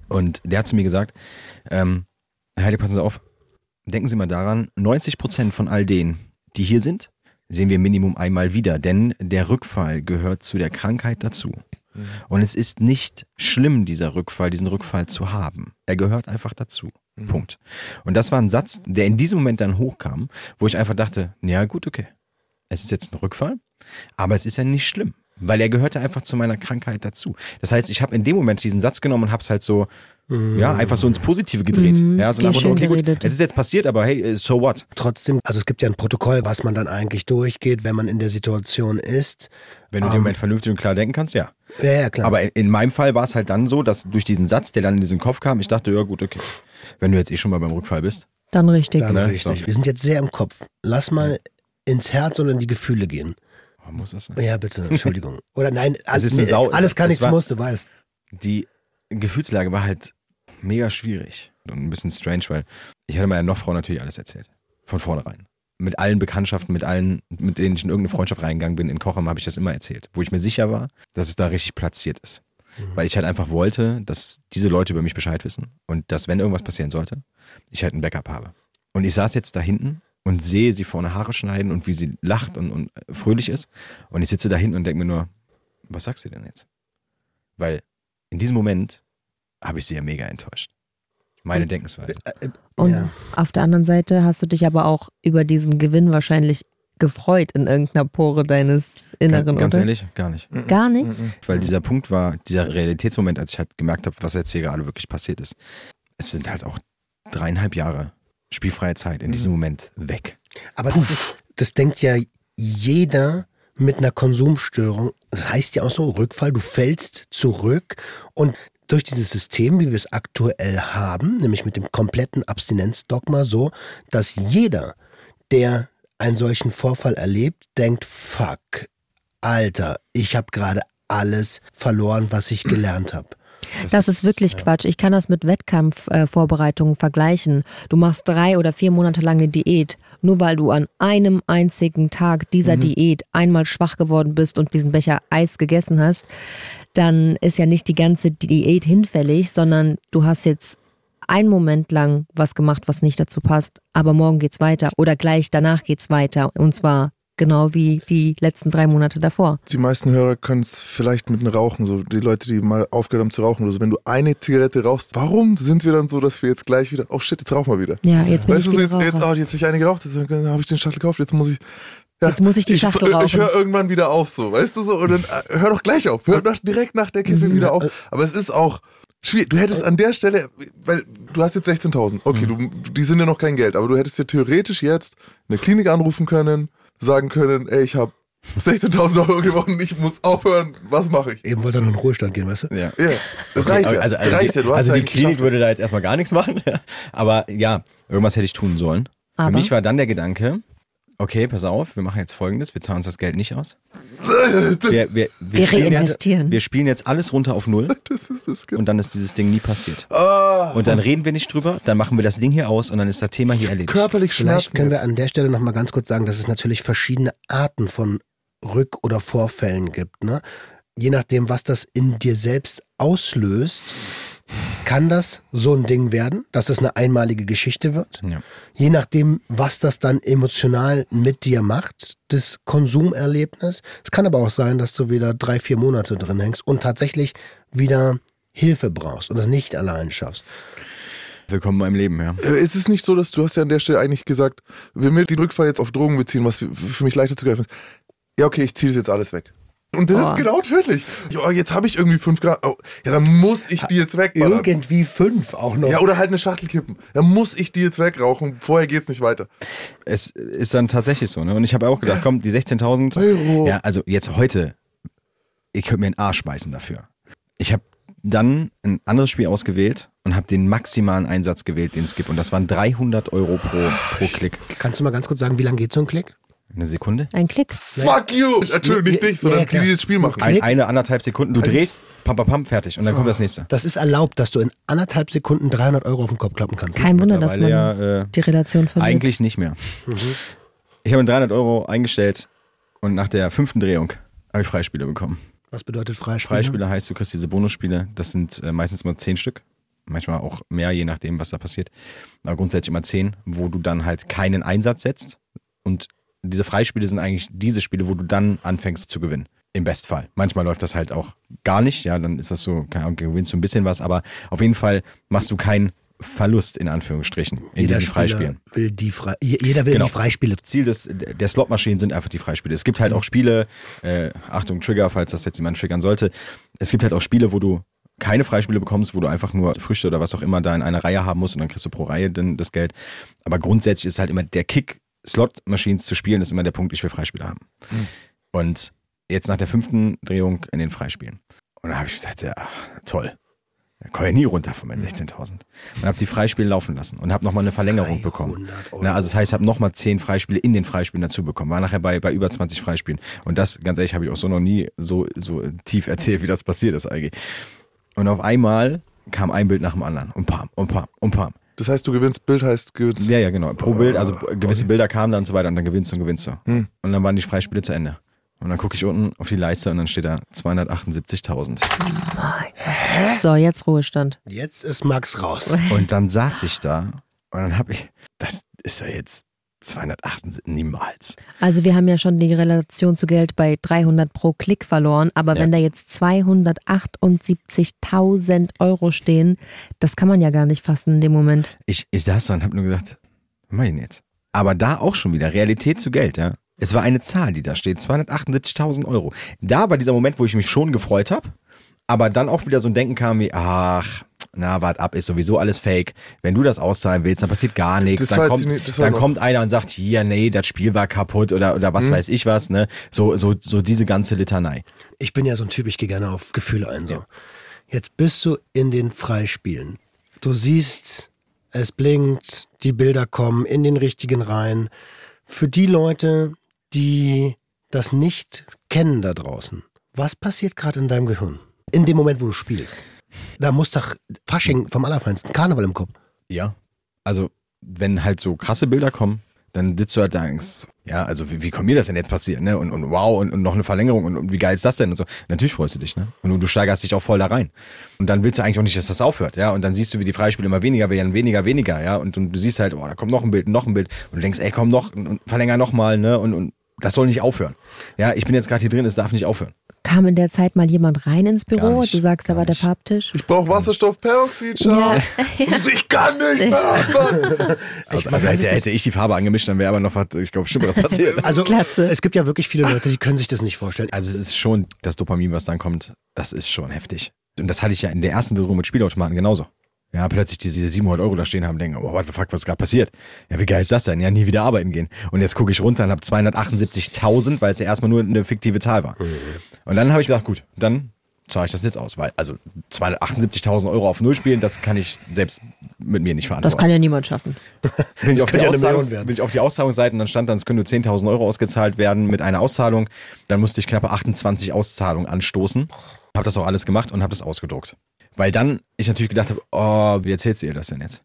Und der hat zu mir gesagt, ähm, Heidi, passen Sie auf, denken Sie mal daran, 90 Prozent von all denen, die hier sind, sehen wir Minimum einmal wieder, denn der Rückfall gehört zu der Krankheit dazu. Und es ist nicht schlimm, dieser Rückfall, diesen Rückfall zu haben. Er gehört einfach dazu. Punkt. Und das war ein Satz, der in diesem Moment dann hochkam, wo ich einfach dachte, ja gut, okay. Es ist jetzt ein Rückfall, aber es ist ja nicht schlimm, weil er gehörte einfach zu meiner Krankheit dazu. Das heißt, ich habe in dem Moment diesen Satz genommen und habe es halt so, ja, einfach so ins Positive gedreht. Mhm, ja, so nach schön okay, gut, geredet. es ist jetzt passiert, aber hey, äh, so what? Trotzdem, also es gibt ja ein Protokoll, was man dann eigentlich durchgeht, wenn man in der Situation ist. Wenn du in dem Moment vernünftig und klar denken kannst, ja. Ja, ja, klar. Aber in- in meinem Fall war es halt dann so, dass durch diesen Satz, der dann in diesen Kopf kam, ich dachte, ja gut, okay. Wenn du jetzt eh schon mal beim Rückfall bist. Dann richtig. dann ne? richtig. So. Wir sind jetzt sehr im Kopf. Lass mal ins Herz und in die Gefühle gehen. Oh, muss das sein? Ja, bitte, Entschuldigung. Oder nein, *laughs* alles, ist eine nee, Sau- alles kann, es nichts war- muss, du weißt. Die Gefühlslage war halt mega schwierig und ein bisschen strange, weil ich hatte meiner Noch-Frau natürlich alles erzählt. Von vornherein. Mit allen Bekanntschaften, mit allen, mit denen ich in irgendeine Freundschaft reingegangen bin, in Kocham habe ich das immer erzählt. Wo ich mir sicher war, dass es da richtig platziert ist. Weil ich halt einfach wollte, dass diese Leute über mich Bescheid wissen und dass, wenn irgendwas passieren sollte, ich halt ein Backup habe. Und ich saß jetzt da hinten und sehe sie vorne Haare schneiden und wie sie lacht und, und fröhlich ist. Und ich sitze da hinten und denke mir nur, was sagst du denn jetzt? Weil in diesem Moment habe ich sie ja mega enttäuscht. Meine Denkensweise. Und Ja. auf der anderen Seite hast du dich aber auch über diesen Gewinn wahrscheinlich gefreut in irgendeiner Pore deines Inneren, ganz oder? ehrlich, gar nicht. Gar nicht? Weil dieser Punkt war, dieser Realitätsmoment, als ich halt gemerkt habe, was jetzt hier gerade wirklich passiert ist. Es sind halt auch dreieinhalb Jahre spielfreie Zeit in diesem Moment weg. Aber das ist, das denkt ja jeder mit einer Konsumstörung. Das heißt ja auch so, Rückfall, du fällst zurück und durch dieses System, wie wir es aktuell haben, nämlich mit dem kompletten Abstinenzdogma so, dass jeder, der einen solchen Vorfall erlebt, denkt, fuck, Alter, ich habe gerade alles verloren, was ich gelernt habe. Das ist wirklich Quatsch. Ich kann das mit Wettkampfvorbereitungen vergleichen. Du machst drei oder vier Monate lang eine Diät. Nur weil du an einem einzigen Tag dieser Diät einmal schwach geworden bist und diesen Becher Eis gegessen hast, dann ist ja nicht die ganze Diät hinfällig, sondern du hast jetzt einen Moment lang was gemacht, was nicht dazu passt, aber morgen geht's weiter oder gleich danach geht's weiter. Und zwar genau wie die letzten drei Monate davor. Die meisten Hörer können es vielleicht mit einem Rauchen, so die Leute, die mal aufgehört haben zu rauchen oder so. Wenn du eine Zigarette rauchst, warum sind wir dann so, dass wir jetzt gleich wieder, oh shit, jetzt rauchen wir wieder. Ja, jetzt bin Weißt du, ich so wieder jetzt, jetzt, oh, jetzt habe ich eine geraucht, jetzt habe ich den Schachtel gekauft, jetzt muss ich. Ja, Jetzt muss ich die Schachtel ich, rauchen. Ich höre irgendwann wieder auf, so, weißt du so, und dann äh, hör doch gleich auf, hör doch direkt nach der Mhm. Kiffe wieder auf. Aber es ist auch schwierig. Du hättest an der Stelle, weil du hast jetzt 16.000, okay, Mhm. du, die sind ja noch kein Geld, aber du hättest ja theoretisch jetzt eine Klinik anrufen können, sagen können, ey, ich habe 16.000 Euro gewonnen, ich muss aufhören, was mache ich? Eben wollte er noch in den Ruhestand gehen, weißt du? Ja. Ja, das reicht ja. Also, also, reicht die, ja. Du hast also die Klinik geschafft. würde da jetzt erstmal gar nichts machen. *laughs* Aber ja, irgendwas hätte ich tun sollen. Aber? Für mich war dann der Gedanke, okay, pass auf, wir machen jetzt folgendes, wir zahlen uns das Geld nicht aus. Wir, wir, wir, Wir spielen jetzt, reinvestieren. wir spielen jetzt alles runter auf Null *laughs* Das ist es. genau. und dann ist dieses Ding nie passiert. Ah, Und dann reden wir nicht drüber, dann machen wir das Ding hier aus und dann ist das Thema hier erledigt. körperlich Vielleicht Schmerzen. können wir an der Stelle nochmal ganz kurz sagen, dass es natürlich verschiedene Arten von Rück- oder Vorfällen gibt. Ne? Je nachdem, was das in dir selbst auslöst, kann das so ein Ding werden, dass es eine einmalige Geschichte wird. Ja. Je nachdem, was das dann emotional mit dir macht, das Konsumerlebnis. Es kann aber auch sein, dass du wieder drei, vier Monate drin hängst und tatsächlich wieder Hilfe brauchst und es nicht allein schaffst. Willkommen in meinem Leben, ja. Äh, Ist es nicht so, dass du hast ja an der Stelle eigentlich gesagt, wenn wir den Rückfall jetzt auf Drogen beziehen, was für für mich leichter zu greifen ist, ja okay, ich ziehe das jetzt alles weg. Und das Oh. ist genau tödlich. Ja, jetzt habe ich irgendwie fünf Grad. Oh, ja, dann muss ich die jetzt wegballern. Irgendwie fünf auch noch. Ja, oder halt eine Schachtel kippen. Dann muss ich die jetzt wegrauchen. Vorher geht's nicht weiter. Es ist dann tatsächlich so, ne? Und ich habe auch gedacht, komm, die 16.000, Euro. ja, also jetzt heute, ich könnte mir einen Arsch beißen dafür. Ich habe dann ein anderes Spiel ausgewählt und habe den maximalen Einsatz gewählt, den es gibt. Und das waren 300 Euro pro, pro Klick. Kannst du mal ganz kurz sagen, wie lange geht so ein Klick? Eine Sekunde? Ein Klick. Fuck you! Entschuldigung, nicht dich, sondern ja, die, die das Spiel machen. Ein, eine, anderthalb Sekunden. Du drehst, pam, pam, pam, fertig. Und dann kommt das nächste. Das ist erlaubt, dass du in anderthalb Sekunden 300 Euro auf den Kopf klappen kannst. Kein Wunder, dass man ja, äh, die Relation verliert. Eigentlich nicht mehr. Ich habe 300 Euro eingestellt und nach der fünften Drehung habe ich Freispiele bekommen. Was bedeutet Freispiel? Freispiele heißt, du kriegst diese Bonusspiele. Das sind äh, meistens immer zehn Stück. Manchmal auch mehr, je nachdem, was da passiert. Aber grundsätzlich immer zehn, wo du dann halt keinen Einsatz setzt. Und diese Freispiele sind eigentlich diese Spiele, wo du dann anfängst zu gewinnen. Im Bestfall. Manchmal läuft das halt auch gar nicht. Ja, dann ist das so, keine Ahnung, gewinnst du ein bisschen was. Aber auf jeden Fall machst du keinen Verlust in Anführungsstrichen in Jeder diesen Freispielen. Will die Frei je- jeder will Genau. die Freispiele. Ziel des, der Slotmaschinen sind einfach die Freispiele. Es gibt halt auch Spiele, äh, Achtung, Trigger, falls das jetzt jemand triggern sollte. Es gibt halt auch Spiele, wo du keine Freispiele bekommst, wo du einfach nur Früchte oder was auch immer da in einer Reihe haben musst und dann kriegst du pro Reihe dann das Geld. Aber grundsätzlich ist halt immer der Kick, Slot-Machines zu spielen, ist immer der Punkt, ich will Freispiele haben. Und jetzt nach der fünften Drehung in den Freispielen. Und da habe ich gesagt, ja, toll. Da komme ich nie runter von meinen 16.000. Und habe die Freispiele laufen lassen und habe nochmal eine Verlängerung bekommen. 300 Euro. Na, also das heißt, ich habe nochmal 10 Freispiele in den Freispielen dazu bekommen. War nachher bei, bei über 20 Freispielen. Und das, ganz ehrlich, habe ich auch so noch nie so, so tief erzählt, wie das passiert ist eigentlich. Und auf einmal kam ein Bild nach dem anderen. Und pam, und pam, und pam. Das heißt, du gewinnst, Bild heißt gewinnst. Ja, ja, genau. Pro Bild, also gewisse Bilder kamen dann und so weiter und dann gewinnst du und gewinnst du. Und dann waren die Freispiele zu Ende. Und dann gucke ich unten auf die Leiste und dann steht da 278.000. So, jetzt Ruhestand. Jetzt ist Max raus. Und dann saß ich da und dann habe ich, das ist ja jetzt 278, niemals. Also wir haben ja schon die Relation zu Geld bei 300 pro Klick verloren, aber Ja. wenn da jetzt 278.000 Euro stehen, das kann man ja gar nicht fassen in dem Moment. Ich, ich saß da und habe nur gedacht, was mach ich denn jetzt? Aber da auch schon wieder, Realität zu Geld, ja. Es war eine Zahl, die da steht, 278.000 Euro. Da war dieser Moment, wo ich mich schon gefreut habe, aber dann auch wieder so ein Denken kam wie, ach, na, wart ab, ist sowieso alles fake. Wenn du das auszahlen willst, dann passiert gar nichts. Das Dann, kommt, nicht- dann kommt einer und sagt, hier, nee, das Spiel war kaputt oder, oder was weiß ich was, ne? So, so, so diese ganze Litanei. Ich bin ja so ein Typ, ich gehe gerne auf Gefühle ein. So. Jetzt bist du in den Freispielen. Du siehst, es blinkt, die Bilder kommen in den richtigen Reihen. Für die Leute, die das nicht kennen da draußen, was passiert gerade in deinem Gehirn? In dem Moment, wo du spielst. Da muss doch Fasching vom Allerfeinsten, Karneval im Kopf. Ja. Also, wenn halt so krasse Bilder kommen, dann sitzt du halt da denkst, ja, also wie, wie kommt mir das denn jetzt passieren, ne? Und, und wow, und, und noch eine Verlängerung und, und wie geil ist das denn und so. Natürlich freust du dich, ne? Und du, du steigerst dich auch voll da rein. Und dann willst du eigentlich auch nicht, dass das aufhört, ja? Und dann siehst du, wie die Freispiele immer weniger werden, weniger, weniger, ja? Und, und du siehst halt, oh, da kommt noch ein Bild, noch ein Bild. Und du denkst, ey, komm noch, verlänger noch mal, ne? Und, und das soll nicht aufhören. Ja, ich bin jetzt gerade hier drin, es darf nicht aufhören. Kam in der Zeit mal jemand rein ins Gar Büro? nicht, du sagst, da war der. Farbtisch. Ich brauche Wasserstoffperoxid, Ja. *laughs* Ich kann nicht mehr. *laughs* Also, also sich hätte, hätte ich die Farbe angemischt, dann wäre aber noch was, ich glaube, stimmt, was passiert. *laughs* Also Glatze. es gibt ja wirklich viele Leute, die können sich das nicht vorstellen. Also es ist schon, das Dopamin, was dann kommt, das ist schon heftig. Und das hatte ich ja in der ersten Berührung mit Spielautomaten genauso. Ja, plötzlich diese 700 Euro da stehen haben, denken, oh, what the fuck, was ist gerade passiert? Ja, wie geil ist das denn? Ja, nie wieder arbeiten gehen. Und jetzt gucke ich runter und habe 278.000, weil es ja erstmal nur eine fiktive Zahl war. Und dann habe ich gedacht, gut, dann zahle ich das jetzt aus, weil also 278.000 Euro auf Null spielen, das kann ich selbst mit mir nicht verantworten. Das kann ja niemand schaffen. *laughs* bin, ich auf die ja werden. bin ich auf die Auszahlungsseite und dann stand dann, es können nur 10.000 Euro ausgezahlt werden mit einer Auszahlung. Dann musste ich knappe 28 Auszahlungen anstoßen. Habe das auch alles gemacht und habe das ausgedruckt. Weil dann ich natürlich gedacht habe, oh, wie erzählst du ihr das denn jetzt?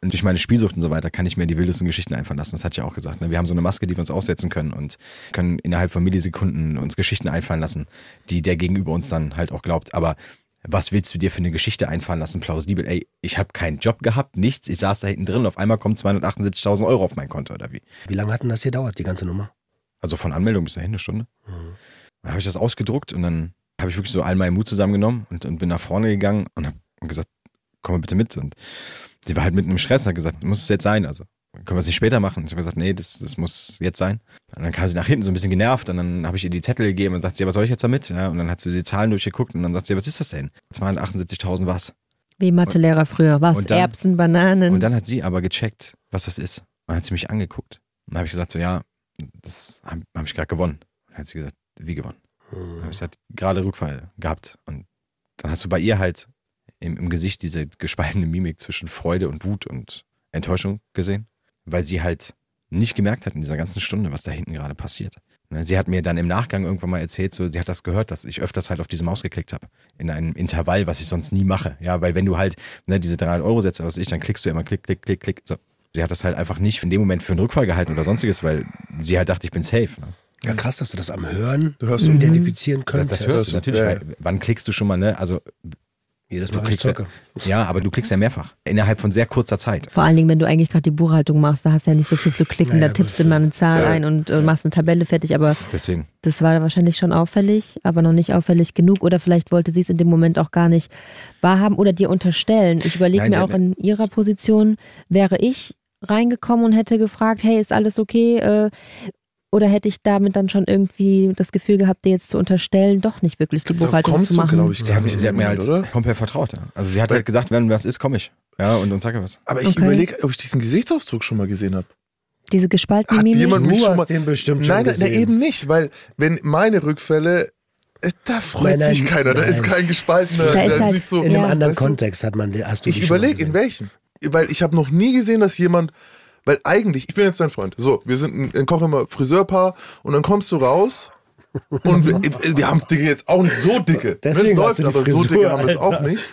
Und durch meine Spielsucht und so weiter kann ich mir die wildesten Geschichten einfallen lassen. Das hat ja auch gesagt. Ne? Wir haben so eine Maske, die wir uns aufsetzen können und können innerhalb von Millisekunden uns Geschichten einfallen lassen, die der Gegenüber uns dann halt auch glaubt. Aber was willst du dir für eine Geschichte einfallen lassen, plausibel? Ey, ich habe keinen Job gehabt, nichts. Ich saß da hinten drin und auf einmal kommen 278.000 Euro auf mein Konto oder wie? Wie lange hat denn das hier dauert, die ganze Nummer? Also von Anmeldung bis dahin eine Stunde. Mhm. Dann habe ich das ausgedruckt und dann habe ich wirklich so all meinen Mut zusammengenommen und, und bin nach vorne gegangen und habe gesagt, komm mal bitte mit. Und sie war halt mitten im Stress und hat gesagt, muss es jetzt sein? Also können wir es nicht später machen? Ich habe gesagt, nee, das, das muss jetzt sein. Und dann kam sie nach hinten so ein bisschen genervt und dann habe ich ihr die Zettel gegeben und sagt sie, ja, was soll ich jetzt damit? Ja, und dann hat sie die Zahlen durchgeguckt und dann sagt sie, was ist das denn? 278.000 was? Wie Mathelehrer früher. Was? dann- Erbsen, Bananen. Und dann hat sie aber gecheckt, was das ist. Und dann hat sie mich angeguckt. Und dann habe ich gesagt, so ja, das habe hab ich gerade gewonnen. Und dann hat sie gesagt, wie gewonnen? Dann habe ich gesagt, gerade Rückfall gehabt. Und dann hast du bei ihr halt im, im Gesicht diese gespaltene Mimik zwischen Freude und Wut und Enttäuschung gesehen, weil sie halt nicht gemerkt hat in dieser ganzen Stunde, was da hinten gerade passiert. Ne, Sie hat mir dann im Nachgang irgendwann mal erzählt, so, sie hat das gehört, dass ich öfters halt auf diese Maus geklickt habe. In einem Intervall, was ich sonst nie mache. Ja, weil wenn du halt ne, diese 300 Euro setzt, was ich, dann klickst du immer klick, klick, klick, klick. So. Sie hat das halt einfach nicht in dem Moment für einen Rückfall gehalten oder sonstiges, weil sie halt dachte, ich bin safe. Ne? Ja, krass, dass du das am Hören Du hörst du- identifizieren Das, könntest. das hörst du natürlich. Ja. Weil, wann klickst du schon mal, ne? Also, Jedes du Mal, ich klickst ja, zocke. ja, aber du klickst ja mehrfach. Innerhalb von sehr kurzer Zeit. Vor allen Dingen, wenn du eigentlich gerade die Buchhaltung machst, da hast du ja nicht so viel zu klicken. Naja, da tippst du mal eine Zahl Ja. ein und äh, machst eine Tabelle fertig. Aber Deswegen. das war wahrscheinlich schon auffällig, aber noch nicht auffällig genug. Oder vielleicht wollte sie es in dem Moment auch gar nicht wahrhaben oder dir unterstellen. Ich überlege mir auch in ihrer Position, wäre ich reingekommen und hätte gefragt, hey, ist alles okay? Äh, oder hätte ich damit dann schon irgendwie das Gefühl gehabt, dir jetzt zu unterstellen, doch nicht wirklich die Da Buchhaltung kommst zu machen? glaube ich, Sie hat, mich, sie hat mir halt oder? komplett vertraut. Ja. Also sie hat halt gesagt, wenn was ist, komme ich. Ja, und, und sage was. Aber ich Okay. überlege, ob ich diesen Gesichtsausdruck schon mal gesehen habe. Diese gespaltene Hat Mimik? jemand mich Du schon mal. den bestimmt schon Nein, nein, nein, gesehen. eben nicht, weil wenn meine Rückfälle, äh, da freut Nein, nein, sich keiner, da nein. ist kein gespaltener, Da ist ist halt- nicht so. In einem Ja. anderen weißt du? Kontext hat man, hast du Ich überlege, in gesehen. welchem. Weil ich habe noch nie gesehen, dass jemand, weil eigentlich, ich bin jetzt dein Freund. So, wir sind ein, ein Koch immer Friseurpaar und dann kommst du raus und wir, wir haben es dicke jetzt auch nicht so dicke. Deswegen läuft, du die aber so Frisur, dicke haben wir es auch nicht.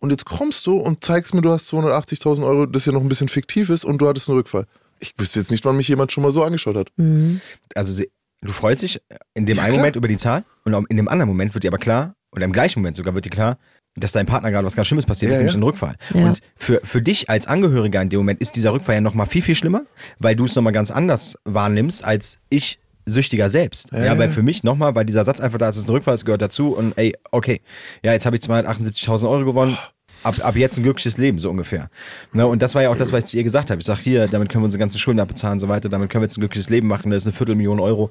Und jetzt kommst du und zeigst mir, du hast 280.000 Euro, das ja noch ein bisschen fiktiv ist und du hattest einen Rückfall. Ich wüsste jetzt nicht, wann mich jemand schon mal so angeschaut hat. Mhm. Also sie, du freust dich in dem Ja, einen klar. Moment über die Zahl und in dem anderen Moment wird dir aber klar, oder im gleichen Moment sogar wird dir klar, dass deinem Partner gerade was ganz Schlimmes passiert Ja, ist, nämlich ja. ein Rückfall. Ja. Und für, für dich als Angehöriger in dem Moment ist dieser Rückfall ja nochmal viel, viel schlimmer, weil du es nochmal ganz anders wahrnimmst als ich Süchtiger selbst. Ja, Ja, weil für mich nochmal, weil dieser Satz einfach da ist, es ist ein Rückfall, es gehört dazu und ey, okay, ja, jetzt habe ich 278.000 Euro gewonnen, ab, ab jetzt ein glückliches Leben, so ungefähr. Ne, und das war ja auch das, was ich zu ihr gesagt habe. Ich sage, hier, damit können wir unsere ganzen Schulden abbezahlen und so weiter, damit können wir jetzt ein glückliches Leben machen, das ist eine Viertelmillion Euro.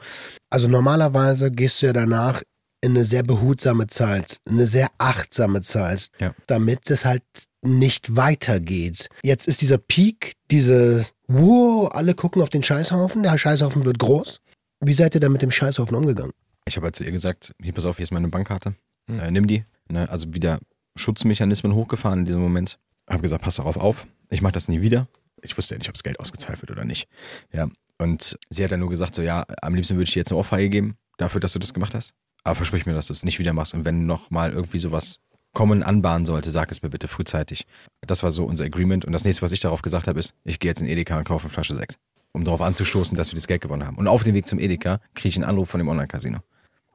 Also normalerweise gehst du ja danach eine sehr behutsame Zeit, eine sehr achtsame Zeit, Ja. damit es halt nicht weitergeht. Jetzt ist dieser Peak, diese, wow, alle gucken auf den Scheißhaufen, der Scheißhaufen wird groß. Wie seid ihr da mit dem Scheißhaufen umgegangen? Ich habe halt zu ihr gesagt, hier pass auf, hier ist meine Bankkarte, äh, nimm die. Ne? Also wieder Schutzmechanismen hochgefahren in diesem Moment. Habe gesagt, pass darauf auf, ich mache das nie wieder. Ich wusste ja nicht, ob das Geld ausgezahlt wird oder nicht. Ja. Und sie hat dann nur gesagt, so ja, am liebsten würde ich dir jetzt eine Ohrfeige geben, dafür, dass du das gemacht hast. Aber versprich mir, dass du es nicht wieder machst. Und wenn noch mal irgendwie sowas kommen, anbahnen sollte, sag es mir bitte frühzeitig. Das war so unser Agreement. Und das nächste, was ich darauf gesagt habe, ist, ich gehe jetzt in Edeka und kaufe eine Flasche Sekt. Um darauf anzustoßen, dass wir das Geld gewonnen haben. Und auf dem Weg zum Edeka kriege ich einen Anruf von dem Online-Casino.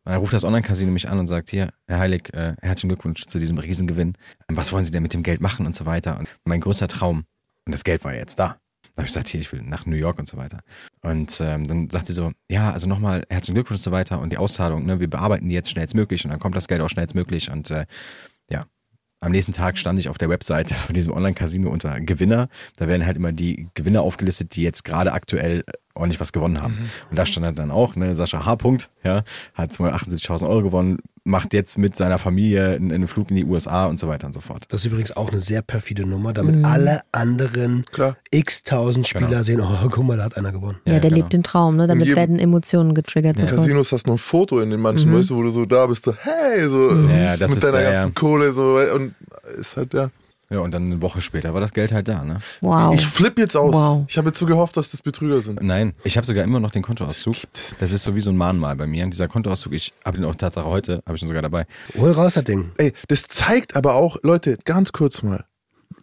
Und dann ruft das Online-Casino mich an und sagt, hier, Herr Heilig, äh, herzlichen Glückwunsch zu diesem Riesengewinn. Was wollen Sie denn mit dem Geld machen und so weiter? Und mein größter Traum, und das Geld war ja jetzt da. Da habe ich gesagt, hier, ich will nach New York und so weiter. Und ähm, dann sagt sie so, ja, also nochmal herzlichen Glückwunsch und so weiter und die Auszahlung, ne, wir bearbeiten die jetzt schnellstmöglich und dann kommt das Geld auch schnellstmöglich und äh, ja, am nächsten Tag stand ich auf der Webseite *laughs* von diesem Online-Casino unter Gewinner. Da werden halt immer die Gewinner aufgelistet, die jetzt gerade aktuell ordentlich was gewonnen haben. Und da stand dann auch, ne, Sascha H. Punkt, ja, hat 278.000 Euro gewonnen, macht jetzt mit seiner Familie einen, einen Flug in die USA und so weiter und so fort. Das ist übrigens auch eine sehr perfide Nummer, damit alle anderen Klar. x-tausend Spieler Genau. sehen, oh, guck mal, da hat einer gewonnen. Ja, Ja, der genau. lebt den Traum, ne? Damit werden Emotionen getriggert. In sofort. Casinos hast du noch ein Foto in den manchen, weißt du, wo du so da bist, so, hey, so Ja, das mit ist, deiner ganzen Kohle, so, und ist halt, ja. Ja, und dann eine Woche später war das Geld halt da, ne? Wow. Ich flippe jetzt aus. Wow. Ich habe jetzt so gehofft, dass das Betrüger sind. Nein, ich habe sogar immer noch den Kontoauszug. Das ist so wie so ein Mahnmal bei mir. Dieser Kontoauszug, ich habe den auch Tatsache heute, habe ich ihn sogar dabei. Hol raus das Ding. Ey, das zeigt aber auch, Leute, ganz kurz mal,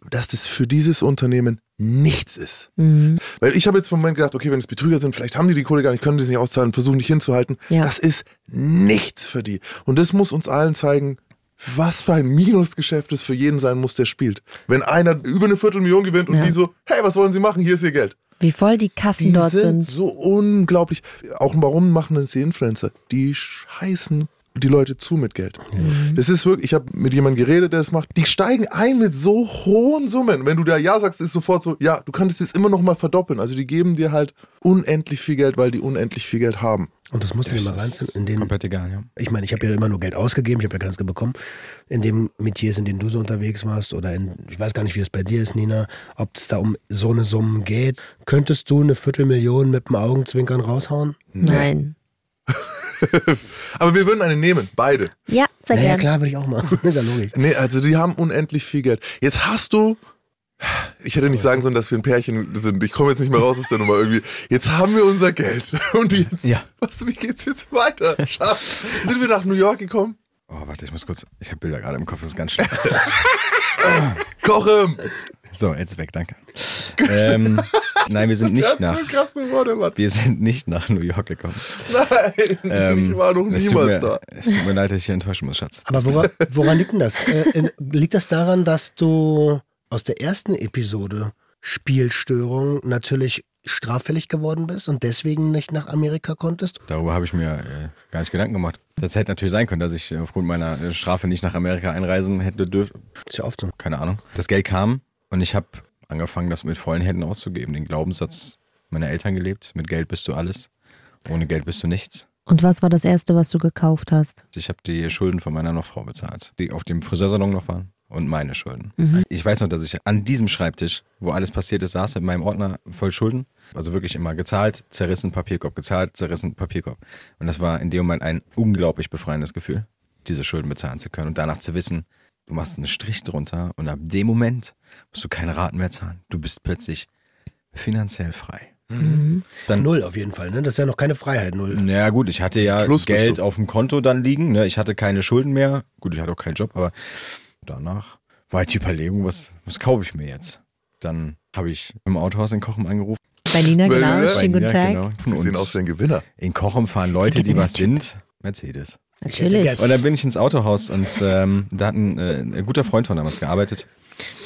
dass das für dieses Unternehmen nichts ist. Mhm. Weil ich habe jetzt vom Moment gedacht, okay, wenn es Betrüger sind, vielleicht haben die die Kohle gar nicht, können die es nicht auszahlen, versuchen nicht hinzuhalten. Ja. Das ist nichts für die. Und das muss uns allen zeigen, was für ein Minusgeschäft es für jeden sein muss, der spielt. Wenn einer über eine Viertelmillion gewinnt und Ja. die so, hey, was wollen Sie machen? Hier ist Ihr Geld. Wie voll die Kassen Die dort sind sind. so unglaublich. Auch warum machen das die Influencer? Die scheißen die Leute zu mit Geld. Das ist wirklich, ich habe mit jemandem geredet, der das macht. Die steigen ein mit so hohen Summen. Wenn du da Ja sagst, ist sofort so, ja, du kannst es immer noch mal verdoppeln. Also die geben dir halt unendlich viel Geld, weil die unendlich viel Geld haben. Und das musst du dir mal Das reinziehen. ist In den, komplett egal, ja. ich meine, ich habe ja immer nur Geld ausgegeben, ich habe ja keins bekommen. In dem Metiers, in dem du so unterwegs warst, oder in, ich weiß gar nicht, wie es bei dir ist, Nina, ob es da um so eine Summe geht. Könntest du eine Viertelmillion mit dem Augenzwinkern raushauen? Nein. Aber wir würden eine nehmen, beide. Ja, sehr Naja, gerne. klar, würde ich auch machen. *laughs* ist ja logisch. Nee, also die haben unendlich viel Geld. Jetzt hast du. Ich hätte nicht sagen sollen, dass wir ein Pärchen sind. Ich komme jetzt nicht mehr raus aus der Nummer irgendwie. Jetzt haben wir unser Geld. *laughs* Und jetzt, Ja. was, wie geht's jetzt weiter? Schatz, sind wir nach New York gekommen? Oh, warte, ich muss kurz, ich habe Bilder gerade im Kopf, das ist ganz schlimm. *laughs* Kochen! so, jetzt weg, danke. Ähm, nein, wir sind *laughs* nicht nach, Worte, wir sind nicht nach New York gekommen. Nein, Ähm, ich war noch niemals mir, da. Es tut mir leid, dass ich hier enttäuschen muss, Schatz. Aber woran, woran liegt denn das? Äh, liegt das daran, dass du aus der ersten Episode Spielstörung natürlich straffällig geworden bist und deswegen nicht nach Amerika konntest? Darüber habe ich mir äh, gar nicht Gedanken gemacht. Das hätte natürlich sein können, dass ich aufgrund meiner äh, Strafe nicht nach Amerika einreisen hätte dürfen. Ist ja oft so. Keine Ahnung. Das Geld kam und ich habe angefangen, das mit vollen Händen auszugeben. Den Glaubenssatz meiner Eltern gelebt. Mit Geld bist du alles. Ohne Geld bist du nichts. Und was war das Erste, was du gekauft hast? Ich habe die Schulden von meiner Nochfrau bezahlt, die auf dem Friseursalon noch waren und meine Schulden. Mhm. Ich weiß noch, dass ich an diesem Schreibtisch, wo alles passiert ist, saß mit meinem Ordner voll Schulden. Also wirklich immer gezahlt, zerrissen, Papierkorb, gezahlt, zerrissen, Papierkorb. Und das war in dem Moment ein unglaublich befreiendes Gefühl, diese Schulden bezahlen zu können und danach zu wissen, du machst einen Strich drunter und ab dem Moment musst du keine Raten mehr zahlen. Du bist plötzlich finanziell frei. Dann, Null auf jeden Fall, ne? Das ist ja noch keine Freiheit, null. naja gut, ich hatte ja Plus Geld auf dem Konto dann liegen. Ne? Ich hatte keine Schulden mehr. Gut, ich hatte auch keinen Job, aber danach war halt die Überlegung, was, was kaufe ich mir jetzt? Dann habe ich im Autohaus in Kochem angerufen. Bei Nina, Bei genau. Nina? Schönen guten Tag. genau. Sie sehen aus wie ein Gewinner. in Kochem fahren Leute, die was sind. Mercedes. Natürlich. Und dann bin ich ins Autohaus und ähm, da hat ein, äh, ein guter Freund von damals gearbeitet.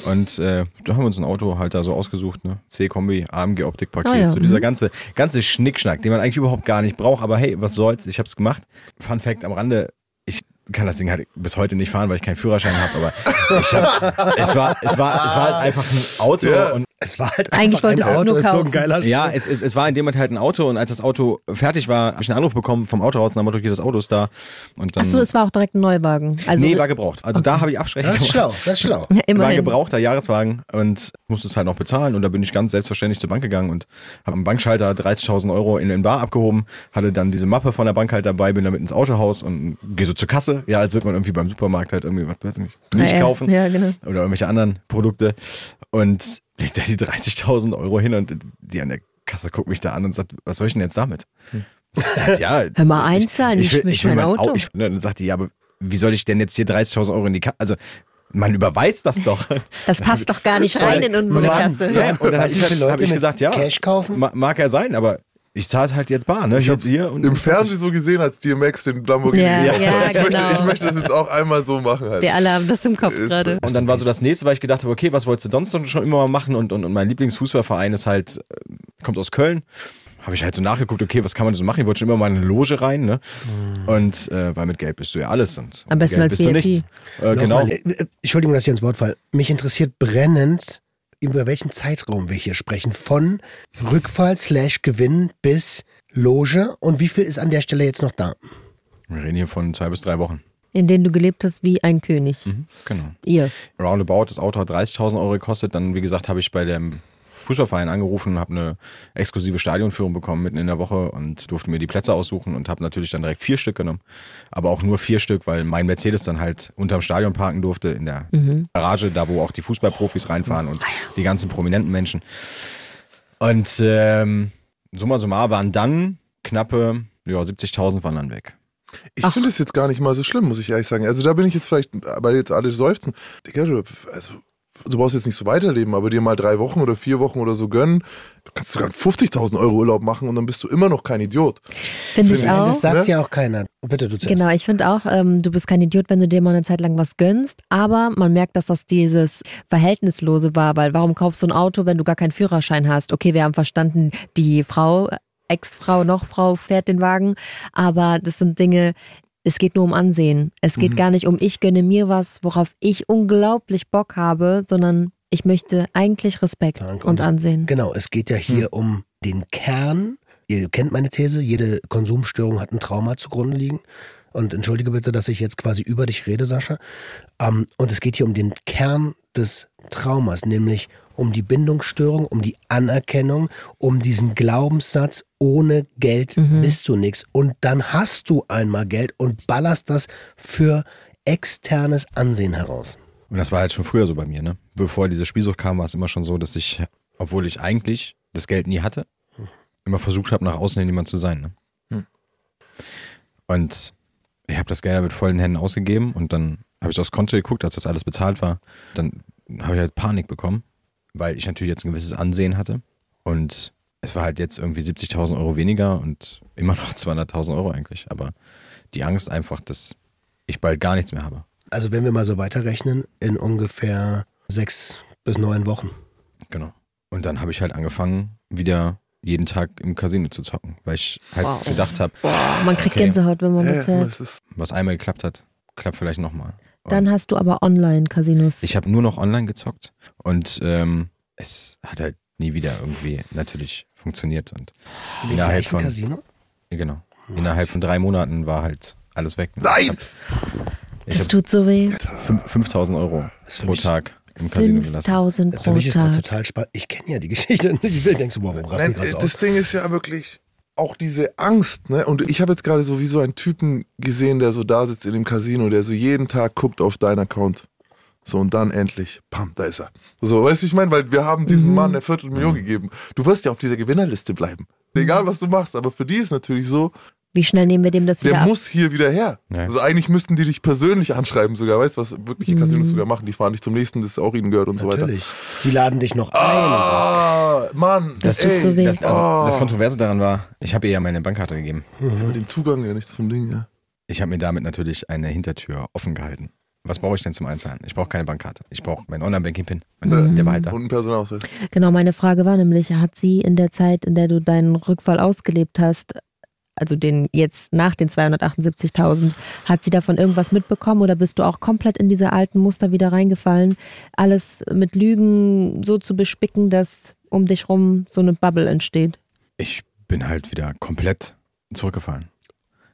Und äh, da haben wir uns ein Auto halt da so ausgesucht, ne? C-Kombi, AMG-Optikpaket, Ah ja, so dieser mhm. ganze, ganze Schnickschnack, den man eigentlich überhaupt gar nicht braucht, aber hey, was soll's, ich hab's gemacht. Fun Fact am Rande, kann das Ding halt bis heute nicht fahren, weil ich keinen Führerschein habe, aber ich hab, es war, es war, es war halt einfach ein Auto Ja. und Es war halt Eigentlich einfach ein Auto, nur ist so ein geiler Spruch. ja, es, es, es war in dem Moment halt ein Auto und als das Auto fertig war, habe ich einen Anruf bekommen vom Autohaus und dann Motto, hier das Auto ist da. Und dann, Achso, es war auch direkt ein Neuwagen. Also, nee, war gebraucht. Also da habe ich Absprechung Das ist schlau, das ist schlau. *laughs* ja, War ein immerhin. gebrauchter Jahreswagen und musste es halt noch bezahlen und da bin ich ganz selbstverständlich zur Bank gegangen und habe am Bankschalter 30.000 Euro in den Bar abgehoben, hatte dann diese Mappe von der Bank halt dabei, bin damit ins Autohaus und gehe so zur Kasse, ja, als würde man irgendwie beim Supermarkt halt irgendwie, was weiß ich nicht, Milch ja, kaufen Ja, genau. oder irgendwelche anderen Produkte und leg da die 30.000 Euro hin und die an der Kasse guckt mich da an und sagt, was soll ich denn jetzt damit? Ich sag, ja, *laughs* Hör mal, einzahlen, ich ich will, will ich will mein Auto. Ich, ne, dann sagt die, ja, aber wie soll ich denn jetzt hier 30.000 Euro in die Kasse, also man überweist das doch. *laughs* Das passt doch gar nicht *laughs* rein in unsere Mann, Kasse. Ja, und dann habe ich, wie viele hab Leute ich gesagt, ja, Cash kaufen? ma- mag ja sein, aber ich zahle es halt jetzt bar. Ne? Ich Hier, hab's hier und im Fernsehen so gesehen, als DMX den Lamborghini Ja, ja, hat. ich, möchte, genau. ich möchte das jetzt auch einmal so machen halt. Wir alle haben das im Kopf Ist- gerade. Und dann war so das nächste, weil ich gedacht habe, okay, was wolltest du sonst noch schon immer mal machen? Und, und, und mein Lieblingsfußballverein ist halt, äh, kommt aus Köln. Habe ich halt so nachgeguckt, okay, was kann man so machen? Ich wollte schon immer mal in eine Loge rein, ne? Und äh, weil mit Geld bist du ja alles. Und Am besten Geld als bist du VIP. nichts. Äh, genau. Nochmal, äh, äh, Entschuldigung, dass ich ins Wort fall. Mich interessiert brennend, über welchen Zeitraum wir hier sprechen. Von Rückfall slash Gewinn bis Loge. Und wie viel ist an der Stelle jetzt noch da? Wir reden hier von zwei bis drei Wochen. In denen du gelebt hast wie ein König. Mhm, genau. Ihr. Roundabout, das Auto hat 30.000 Euro gekostet. Dann, wie gesagt, habe ich bei dem Fußballverein angerufen, habe eine exklusive Stadionführung bekommen mitten in der Woche und durfte mir die Plätze aussuchen und habe natürlich dann direkt vier Stück genommen. Aber auch nur vier Stück, weil mein Mercedes dann halt unterm Stadion parken durfte, in der Garage, da wo auch die Fußballprofis reinfahren und die ganzen prominenten Menschen. Und ähm, summa summarum waren dann knappe ja, 70.000 waren dann weg. Ich finde es jetzt gar nicht mal so schlimm, muss ich ehrlich sagen. Also da bin ich jetzt vielleicht, weil jetzt alle seufzen. Digga, du, also, du brauchst jetzt nicht so weiterleben, aber dir mal drei Wochen oder vier Wochen oder so gönnen, du kannst sogar 50.000 Euro Urlaub machen und dann bist du immer noch kein Idiot. Finde ich Finde ich. auch. Das sagt Ne? ja auch keiner. Bitte, du zuerst. Genau, ich finde auch, ähm, du bist kein Idiot, wenn du dir mal eine Zeit lang was gönnst, aber man merkt, dass das dieses Verhältnislose war, weil warum kaufst du ein Auto, wenn du gar keinen Führerschein hast? Okay, wir haben verstanden, die Frau, Ex-Frau, noch Frau fährt den Wagen, aber das sind Dinge, es geht nur um Ansehen. Es geht gar nicht um, ich gönne mir was, worauf ich unglaublich Bock habe, sondern ich möchte eigentlich Respekt Danke. und Ansehen. Genau, es geht ja hier um den Kern. Ihr kennt meine These, jede Konsumstörung hat ein Trauma zugrunde liegen. Und entschuldige bitte, dass ich jetzt quasi über dich rede, Sascha. Ähm, und es geht hier um den Kern des Traumas, nämlich um die Bindungsstörung, um die Anerkennung, um diesen Glaubenssatz, ohne Geld bist du nichts. Und dann hast du einmal Geld und ballerst das für externes Ansehen heraus. Und das war halt schon früher so bei mir, ne? Bevor diese Spielsucht kam, war es immer schon so, dass ich, obwohl ich eigentlich das Geld nie hatte, immer versucht habe, nach außen hin jemand zu sein. Ne? Hm. Und ich habe das Geld mit vollen Händen ausgegeben und dann habe ich aufs Konto geguckt, als das alles bezahlt war. Dann habe ich halt Panik bekommen, weil ich natürlich jetzt ein gewisses Ansehen hatte. Und es war halt jetzt irgendwie 70.000 Euro weniger und immer noch 200.000 Euro eigentlich. Aber die Angst einfach, dass ich bald gar nichts mehr habe. Also wenn wir mal so weiterrechnen, in ungefähr sechs bis neun Wochen. Genau. Und dann habe ich halt angefangen, wieder jeden Tag im Casino zu zocken, weil ich halt Wow. gedacht habe, Man kriegt Okay. Gänsehaut, wenn man Ja, das hört. was einmal geklappt hat, klappt vielleicht nochmal. Dann hast du aber Online-Casinos. Ich habe nur noch online gezockt und ähm, es hat halt nie wieder irgendwie natürlich funktioniert. Und Im innerhalb von, Casino? genau, innerhalb von drei Monaten war halt alles weg. Nein! Ich Das tut so weh. hab 5000 Euro für pro Tag im Casino gelassen. 5000 Für pro mich ist Tag. total spannend. Ich kenne ja die Geschichte. Ich will denkst du, wow, warum rasten gerade so äh, aus? das Ding ist ja wirklich auch diese Angst, ne? Und ich habe jetzt gerade so wie so einen Typen gesehen, der so da sitzt in dem Casino, der so jeden Tag guckt auf deinen Account. So und dann endlich, pam, da ist er. So, weißt du, ich meine? Weil wir haben diesem Mann eine Viertelmillion gegeben. Du wirst ja auf dieser Gewinnerliste bleiben. Egal, was du machst. Aber für die ist natürlich so, Wie schnell nehmen wir dem das wieder der ab? muss hier wieder her. Ja. Also eigentlich müssten die dich persönlich anschreiben sogar. Weißt du, was wirkliche Casinos sogar machen? Die fahren dich zum nächsten, das auch ihnen gehört und so weiter. Natürlich. Die laden dich noch ein. Ah, Mann. Das tut so weh. Das, also, Oh. das Kontroverse daran war, ich habe ihr ja meine Bankkarte gegeben. Mit dem Zugang ja nichts vom Ding, ja. Ich habe mir damit natürlich eine Hintertür offen gehalten. Was brauche ich denn zum Einzahlen? Ich brauche keine Bankkarte. Ich brauche meinen Online-Banking-Pin. Und Der war halt da. Und ein Personalausweis. Genau, meine Frage war nämlich, hat sie in der Zeit, in der du deinen Rückfall ausgelebt hast, also den jetzt nach den 278.000, hat sie davon irgendwas mitbekommen oder bist du auch komplett in diese alten Muster wieder reingefallen, alles mit Lügen so zu bespicken, dass um dich rum so eine Bubble entsteht? Ich bin halt wieder komplett zurückgefallen.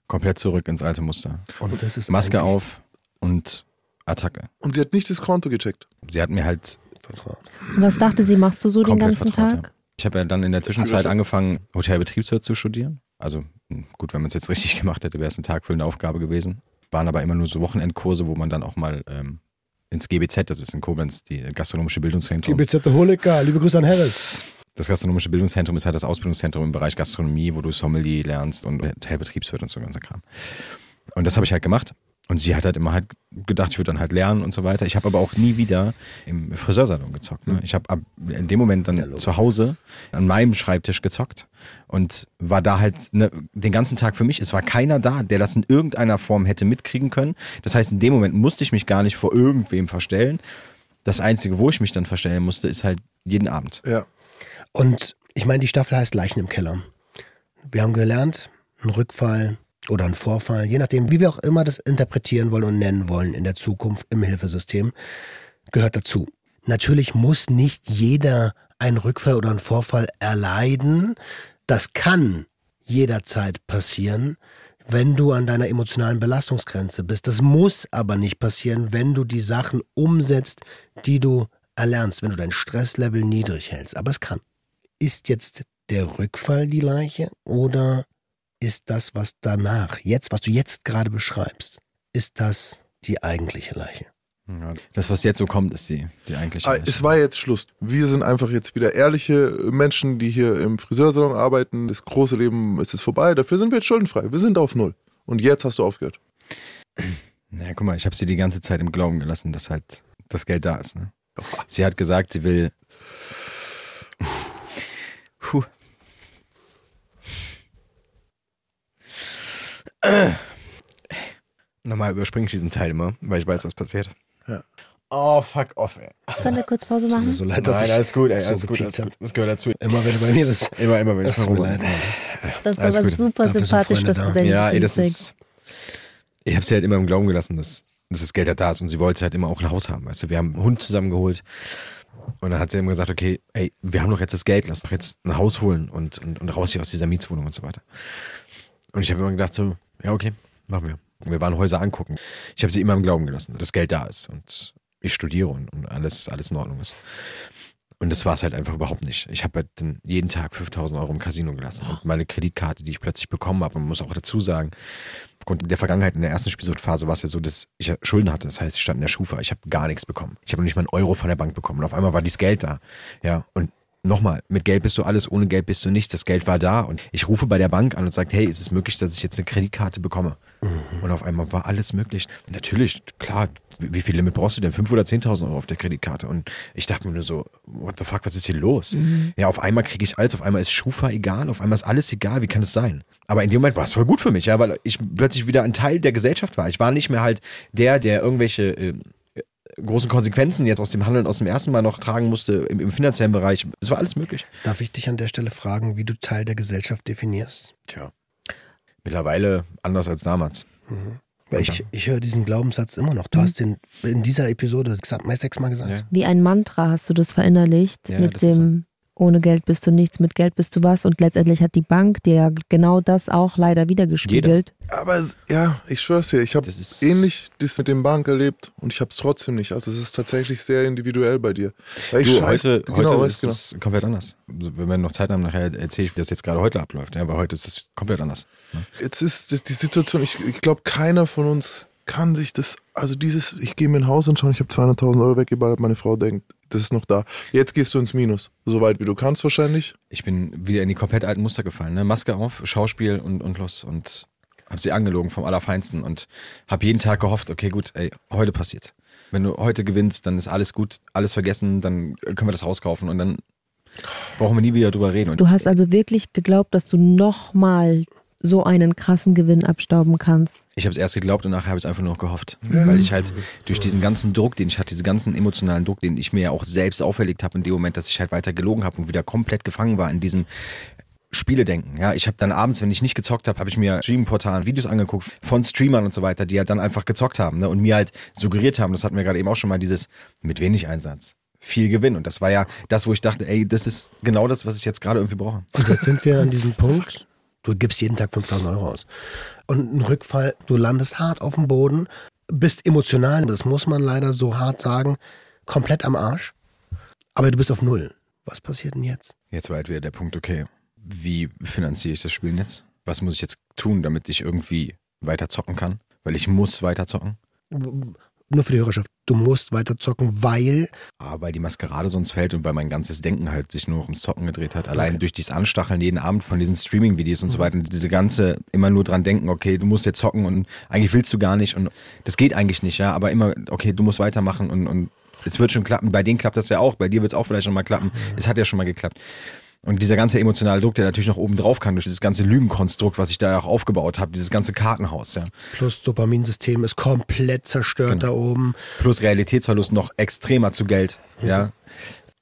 Komplett zurück ins alte Muster. Und das ist Maske auf und Attacke. Und sie hat nicht das Konto gecheckt. Sie hat mir halt Vertraut. Was dachte sie, machst du so den ganzen vertraut. Tag? Ja. Ich habe ja dann in der Zwischenzeit angefangen, Hotelbetriebswirt zu studieren. Also mh, gut, wenn man es jetzt *laughs* richtig gemacht hätte, wäre es eine tagfüllende Aufgabe gewesen. Waren aber immer nur so Wochenendkurse, wo man dann auch mal ähm, ins GBZ, das ist in Koblenz, die gastronomische Bildungszentrum. GBZ Holiker, liebe Grüße an Harris. Das gastronomische Bildungszentrum ist halt das Ausbildungszentrum im Bereich Gastronomie, wo du Sommelier lernst und Hotelbetriebswirt und so ganzer Kram. Und das habe ich halt gemacht. Und sie hat halt immer halt gedacht, ich würde dann halt lernen und so weiter. Ich habe aber auch nie wieder im Friseursalon gezockt. Ne? Ich habe ab in dem Moment dann Ja, zu Hause an meinem Schreibtisch gezockt und war da halt ne, den ganzen Tag für mich. Es war keiner da, der das in irgendeiner Form hätte mitkriegen können. Das heißt, in dem Moment musste ich mich gar nicht vor irgendwem verstellen. Das Einzige, wo ich mich dann verstellen musste, ist halt jeden Abend. Ja. Und ich meine, die Staffel heißt Leichen im Keller. Wir haben gelernt, ein Rückfall oder ein Vorfall, je nachdem, wie wir auch immer das interpretieren wollen und nennen wollen in der Zukunft im Hilfesystem, gehört dazu. Natürlich muss nicht jeder einen Rückfall oder einen Vorfall erleiden. Das kann jederzeit passieren. wenn du an deiner emotionalen Belastungsgrenze bist. Das muss aber nicht passieren, wenn du die Sachen umsetzt, die du erlernst, wenn du dein Stresslevel niedrig hältst. Aber es kann. Ist jetzt der Rückfall die Leiche oder ist das, was danach, jetzt, was du jetzt gerade beschreibst, ist das die eigentliche Leiche? Ja, das, was jetzt so kommt, ist die, die eigentliche Ah, Leiche. Es war jetzt Schluss. Wir sind einfach jetzt wieder ehrliche Menschen, die hier im Friseursalon arbeiten. Das große Leben ist jetzt vorbei. Dafür sind wir jetzt schuldenfrei. Wir sind auf Null. Und jetzt hast du aufgehört. Na, guck mal, ich habe sie die ganze Zeit im Glauben gelassen, dass halt das Geld da ist. Ne? Sie hat gesagt, sie will. Nochmal überspringe ich diesen Teil immer, weil ich weiß, was passiert. Ja. Oh, fuck off, ey. Sollen wir kurz Pause machen? so leid, dass Nein, ich alles gut, ey, so alles gut, alles gut. Das gehört dazu. Immer wenn du bei mir bist. Immer, immer, wenn ich mir mal leid. Das war Alles aber gut. super Dafür sympathisch, dass da. du deine Ja, ey, das ist. Ich habe sie halt immer im Glauben gelassen, dass, dass das Geld halt da ist und sie wollte halt immer auch ein Haus haben. Weißt du, wir haben einen Hund zusammengeholt und dann hat sie immer gesagt, okay, ey, wir haben doch jetzt das Geld, lass doch jetzt ein Haus holen und, und, und raus hier aus dieser Mietswohnung und so weiter. Und ich habe immer gedacht so, ja, okay, machen wir. Wir waren Häuser angucken. Ich habe sie immer im Glauben gelassen, dass das Geld da ist und ich studiere und, und alles, alles in Ordnung ist. Und das war es halt einfach überhaupt nicht. Ich habe halt jeden Tag 5000 Euro im Casino gelassen. Und meine Kreditkarte, die ich plötzlich bekommen habe, man muss auch dazu sagen, aufgrund der Vergangenheit in der ersten Spielsuchtphase war es ja so, dass ich Schulden hatte. Das heißt, ich stand in der Schufa. Ich habe gar nichts bekommen. Ich habe noch nicht mal einen Euro von der Bank bekommen. Und auf einmal war dieses Geld da. Ja, und nochmal, mit Geld bist du alles, ohne Geld bist du nichts. Das Geld war da. Und ich rufe bei der Bank an und sage, hey, ist es möglich, dass ich jetzt eine Kreditkarte bekomme? Und auf einmal war alles möglich. Natürlich, klar, wie viel Limit brauchst du denn? 5.000 oder 10.000 Euro auf der Kreditkarte. Und ich dachte mir nur so, what the fuck, was ist hier los? Ja, auf einmal kriege ich alles, auf einmal ist Schufa egal, auf einmal ist alles egal, wie kann es sein? Aber in dem Moment war es voll gut für mich, ja, weil ich plötzlich wieder ein Teil der Gesellschaft war. Ich war nicht mehr halt der, der irgendwelche äh, großen Konsequenzen jetzt aus dem Handeln aus dem ersten Mal noch tragen musste im, im finanziellen Bereich. Es war alles möglich. Darf ich dich an der Stelle fragen, wie du Teil der Gesellschaft definierst? Tja. Mittlerweile anders als damals. Weil ich, ich höre diesen Glaubenssatz immer noch. Du hast den in dieser Episode sechsmal gesagt. Ja. Wie ein Mantra hast du das verinnerlicht Ja, mit das ist dem ohne Geld bist du nichts, mit Geld bist du was und letztendlich hat die Bank dir ja genau das auch leider wiedergespiegelt. Aber es- ja, ich schwör's dir, ich habe ähnlich das mit dem Bank erlebt und ich habe es trotzdem nicht. Also es ist tatsächlich sehr individuell bei dir. Weil ich Du, scheiß- heute, genau, heute ist genau. es komplett anders. Also, Wenn wir noch Zeit haben, nachher erzähle ich, wie das jetzt gerade heute abläuft. Ja, aber heute ist es komplett anders. Ne? Jetzt ist die Situation, ich, ich glaube, keiner von uns kann sich das, also dieses, ich gehe mir ein Haus anschauen, ich habe 200.000 Euro weggeballert, meine Frau denkt, das ist noch da. Jetzt gehst du ins Minus, so weit wie du kannst wahrscheinlich. Ich bin wieder in die komplett alten Muster gefallen. Ne? Maske auf, Schauspiel und, und los. Und habe sie angelogen vom Allerfeinsten und habe jeden Tag gehofft, okay, gut, ey, heute passiert's. Wenn du heute gewinnst, dann ist alles gut, alles vergessen, dann können wir das Haus kaufen und dann brauchen wir nie wieder drüber reden. Und Du hast also wirklich geglaubt, dass du nochmal so einen krassen Gewinn abstauben kannst. Ich habe es erst geglaubt und nachher habe ich es einfach nur noch gehofft. Weil ich halt durch diesen ganzen Druck, den ich hatte, diesen ganzen emotionalen Druck, den ich mir ja auch selbst auferlegt habe in dem Moment, dass ich halt weiter gelogen habe und wieder komplett gefangen war in diesem Spieledenken. Ja, ich habe dann abends, wenn ich nicht gezockt habe, habe ich mir Streaming-Portalen Videos angeguckt von Streamern und so weiter, die halt dann einfach gezockt haben ne, und mir halt suggeriert haben, das hatten wir gerade eben auch schon mal, dieses mit wenig Einsatz. Viel Gewinn. Und das war ja das, wo ich dachte, ey, das ist genau das, was ich jetzt gerade irgendwie brauche. Und jetzt sind wir an diesem Punkt, du gibst jeden Tag 5000 Euro aus. Und ein Rückfall, du landest hart auf dem Boden, bist emotional, das muss man leider so hart sagen, komplett am Arsch. Aber du bist auf Null. Was passiert denn jetzt? Jetzt war halt wieder der Punkt, okay, wie finanziere ich das Spielen jetzt? Was muss ich jetzt tun, damit ich irgendwie weiter zocken kann? Weil ich muss weiter zocken. Nur für die Hörerschaft, du musst weiter zocken, weil Ah, weil die Maskerade sonst fällt und weil mein ganzes Denken halt sich nur noch ums Zocken gedreht hat. Allein durch dieses Anstacheln jeden Abend von diesen Streaming-Videos und so weiter. Und diese ganze, immer nur dran denken, okay, du musst jetzt zocken und eigentlich willst du gar nicht und das geht eigentlich nicht, ja. Aber immer, okay, du musst weitermachen und, und es wird schon klappen. Bei denen klappt das ja auch, bei dir wird es auch vielleicht schon mal klappen. Es hat ja schon mal geklappt. Und dieser ganze emotionale Druck, der natürlich noch oben drauf kann, durch dieses ganze Lügenkonstrukt, was ich da auch aufgebaut habe, dieses ganze Kartenhaus, ja. plus Dopaminsystem ist komplett zerstört da oben. plus Realitätsverlust noch extremer zu Geld. Ja.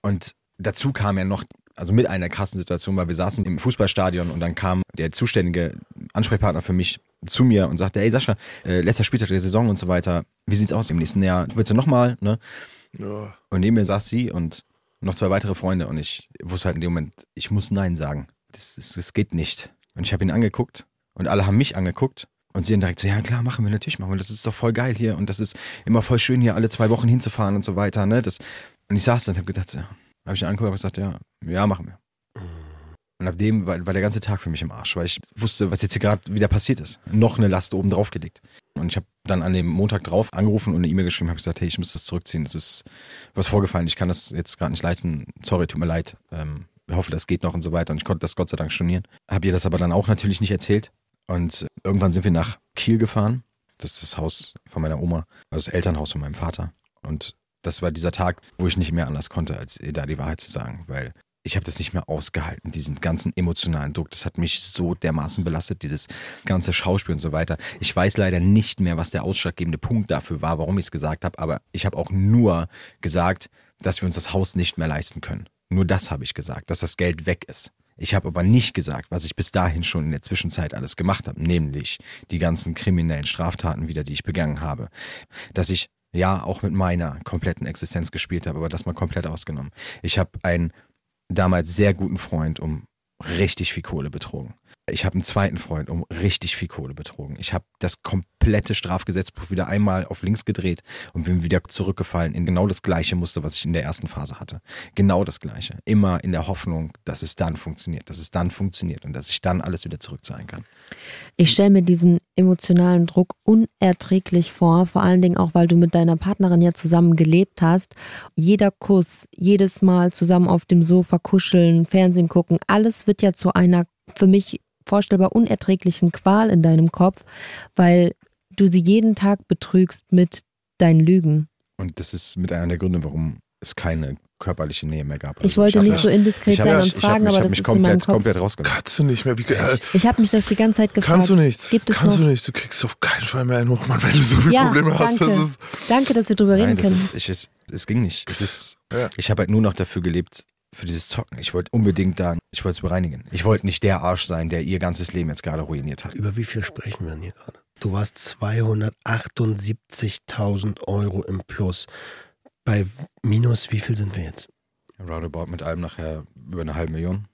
Und dazu kam ja noch, also mit einer krassen Situation, weil wir saßen im Fußballstadion und dann kam der zuständige Ansprechpartner für mich zu mir und sagte, ey Sascha, äh, letzter Spieltag der Saison und so weiter, wie sieht's aus im nächsten Jahr? Willst du nochmal? Ne? Ja. Und neben mir saß sie und noch zwei weitere Freunde und ich wusste halt in dem Moment, ich muss Nein sagen. Das, das, das geht nicht. Und ich habe ihn angeguckt Und alle haben mich angeguckt und sie dann direkt so, ja klar, machen wir natürlich, machen wir. Das ist doch voll geil hier und das ist immer voll schön hier alle zwei Wochen hinzufahren und so weiter. Ne? Das, und ich saß dann und habe gedacht, ja, habe ich ihn angeguckt und gesagt, ja, ja, machen wir. Und ab dem war, war der ganze Tag für mich im Arsch, weil ich wusste, was jetzt hier gerade wieder passiert ist. Noch eine Last oben drauf gelegt. Und ich habe dann an dem Montag drauf angerufen und eine E-Mail geschrieben, habe gesagt, hey, ich muss das zurückziehen. Das ist was vorgefallen. Ich kann das jetzt gerade nicht leisten. Sorry, tut mir leid. Ähm, ich hoffe, das geht noch und so weiter. Und ich konnte das Gott sei Dank stornieren. Habe ihr das aber dann auch natürlich nicht erzählt. Und irgendwann sind wir nach Kiel gefahren. Das ist das Haus von meiner Oma, also das Elternhaus von meinem Vater. Und das war dieser Tag, wo ich nicht mehr anders konnte, als ihr da die Wahrheit zu sagen, weil ich habe das nicht mehr ausgehalten, diesen ganzen emotionalen Druck. Das hat mich so dermaßen belastet, dieses ganze Schauspiel und so weiter. Ich weiß leider nicht mehr, was der ausschlaggebende Punkt dafür war, warum ich es gesagt habe, aber ich habe auch nur gesagt, dass wir uns das Haus nicht mehr leisten können. Nur das habe ich gesagt, dass das Geld weg ist. Ich habe aber nicht gesagt, was ich bis dahin schon in der Zwischenzeit alles gemacht habe, nämlich die ganzen kriminellen Straftaten wieder, die ich begangen habe. Dass ich ja auch mit meiner kompletten Existenz gespielt habe, aber das mal komplett ausgenommen. Ich habe ein damals sehr guten Freund um richtig viel Kohle betrogen. Ich habe einen zweiten Freund um richtig viel Kohle betrogen. Ich habe das komplette Strafgesetzbuch wieder einmal auf links gedreht und bin wieder zurückgefallen in genau das gleiche Muster, was ich in der ersten Phase hatte. Genau das gleiche. Immer in der Hoffnung, dass es dann funktioniert, dass es dann funktioniert und dass ich dann alles wieder zurückzahlen kann. Ich stelle mir diesen emotionalen Druck unerträglich vor, vor allen Dingen auch, weil du mit deiner Partnerin ja zusammen gelebt hast. Jeder Kuss, jedes Mal zusammen auf dem Sofa kuscheln, Fernsehen gucken, alles wird ja zu einer für mich vorstellbar unerträglichen Qual in deinem Kopf, weil du sie jeden Tag betrügst mit deinen Lügen. Und das ist mit einer der Gründe, warum es keine körperliche Nähe mehr gab. ich wollte hab nicht mich- so indiskret ich hab sein mich- und fragen, ich hab, aber ich das hab mich ist in meinem komplett, Kopf. komplett rausgenommen. Kannst du nicht mehr. Wie, äh, Ich habe mich das die ganze Zeit gefragt. kannst du nicht. Gibt es kannst noch? du nicht. Du kriegst auf keinen Fall mehr einen hoch, Mann, wenn du so viele Ja, Probleme hast. danke. Das ist, Danke, dass wir drüber reden Nein, das können. ist, ich, es, es ging nicht. Es ist, Ja. Ich habe halt nur noch dafür gelebt, für dieses Zocken. Ich wollte unbedingt da, ich wollte es bereinigen. Ich wollte nicht der Arsch sein, der ihr ganzes Leben jetzt gerade ruiniert hat. Über wie viel sprechen wir denn hier gerade? Du warst 278.000 Euro im Plus. Bei minus, wie viel sind wir jetzt? Roundabout mit allem nachher über eine halbe Million.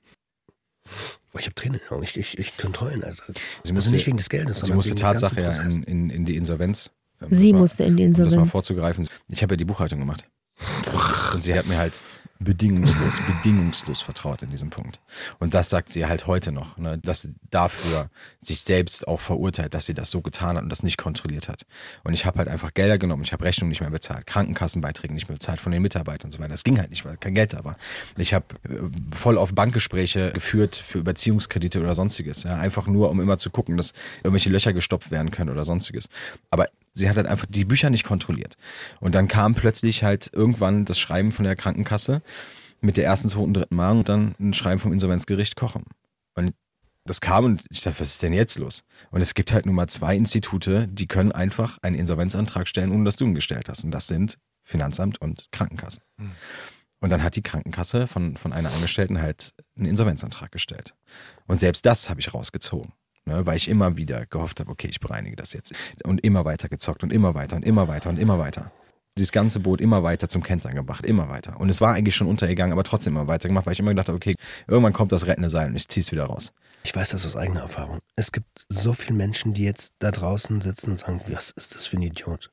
Boah, ich habe Tränen in den Augen. Ich, ich, ich könnte heulen, Alter. Sie also musste, nicht wegen des Geldes, sie sondern musste wegen dem ganzen Tatsache ja in, in, in die Insolvenz. Ähm, Sie war- musste in die Um das mal Insolvenz. vorzugreifen. Ich habe ja die Buchhaltung gemacht. *laughs* Und sie hat mir halt bedingungslos, bedingungslos vertraut in diesem Punkt. Und das sagt sie halt heute noch, ne, dass sie dafür sich selbst auch verurteilt, dass sie das so getan hat und das nicht kontrolliert hat. Und ich habe halt einfach Gelder genommen, ich habe Rechnungen nicht mehr bezahlt, Krankenkassenbeiträge nicht mehr bezahlt von den Mitarbeitern und so weiter. Das ging halt nicht, weil kein Geld da war. Ich habe äh, voll auf Bankgespräche geführt für Überziehungskredite oder sonstiges. Ja, einfach nur, um immer zu gucken, dass irgendwelche Löcher gestopft werden können oder sonstiges. Aber sie hat halt einfach die Bücher nicht kontrolliert. Und dann kam plötzlich halt irgendwann das Schreiben von der Krankenkasse mit der ersten, zweiten, dritten Mahnung und dann ein Schreiben vom Insolvenzgericht Kochen. Und das kam und ich dachte, was ist denn jetzt los? Und es gibt halt nur mal zwei Institute, die können einfach einen Insolvenzantrag stellen, ohne dass du ihn gestellt hast. Und das sind Finanzamt und Krankenkasse. Und dann hat die Krankenkasse von, von einer Angestellten halt einen Insolvenzantrag gestellt. Und selbst das habe ich rausgezogen. Ne, weil ich immer wieder gehofft habe, okay, ich bereinige das jetzt. Und immer weiter gezockt und immer weiter und immer weiter und immer weiter. Dieses ganze Boot immer weiter zum Kentern gebracht, immer weiter. Und es war eigentlich schon untergegangen, aber trotzdem immer weiter gemacht, weil ich immer gedacht habe, okay, irgendwann kommt das rettende Seil und ich zieh's wieder raus. Ich weiß das aus eigener Erfahrung. Es gibt so viele Menschen, die jetzt da draußen sitzen und sagen, was ist das für ein Idiot?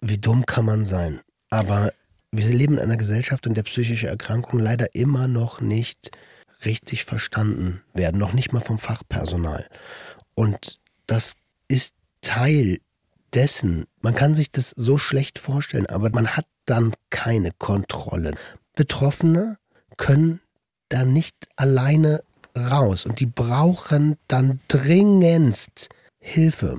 Wie dumm kann man sein? Aber wir leben in einer Gesellschaft, in der psychische Erkrankungen leider immer noch nicht richtig verstanden werden, noch nicht mal vom Fachpersonal. Und das ist Teil dessen. Man kann sich das so schlecht vorstellen, aber man hat dann keine Kontrolle. Betroffene können da nicht alleine raus und die brauchen dann dringendst Hilfe.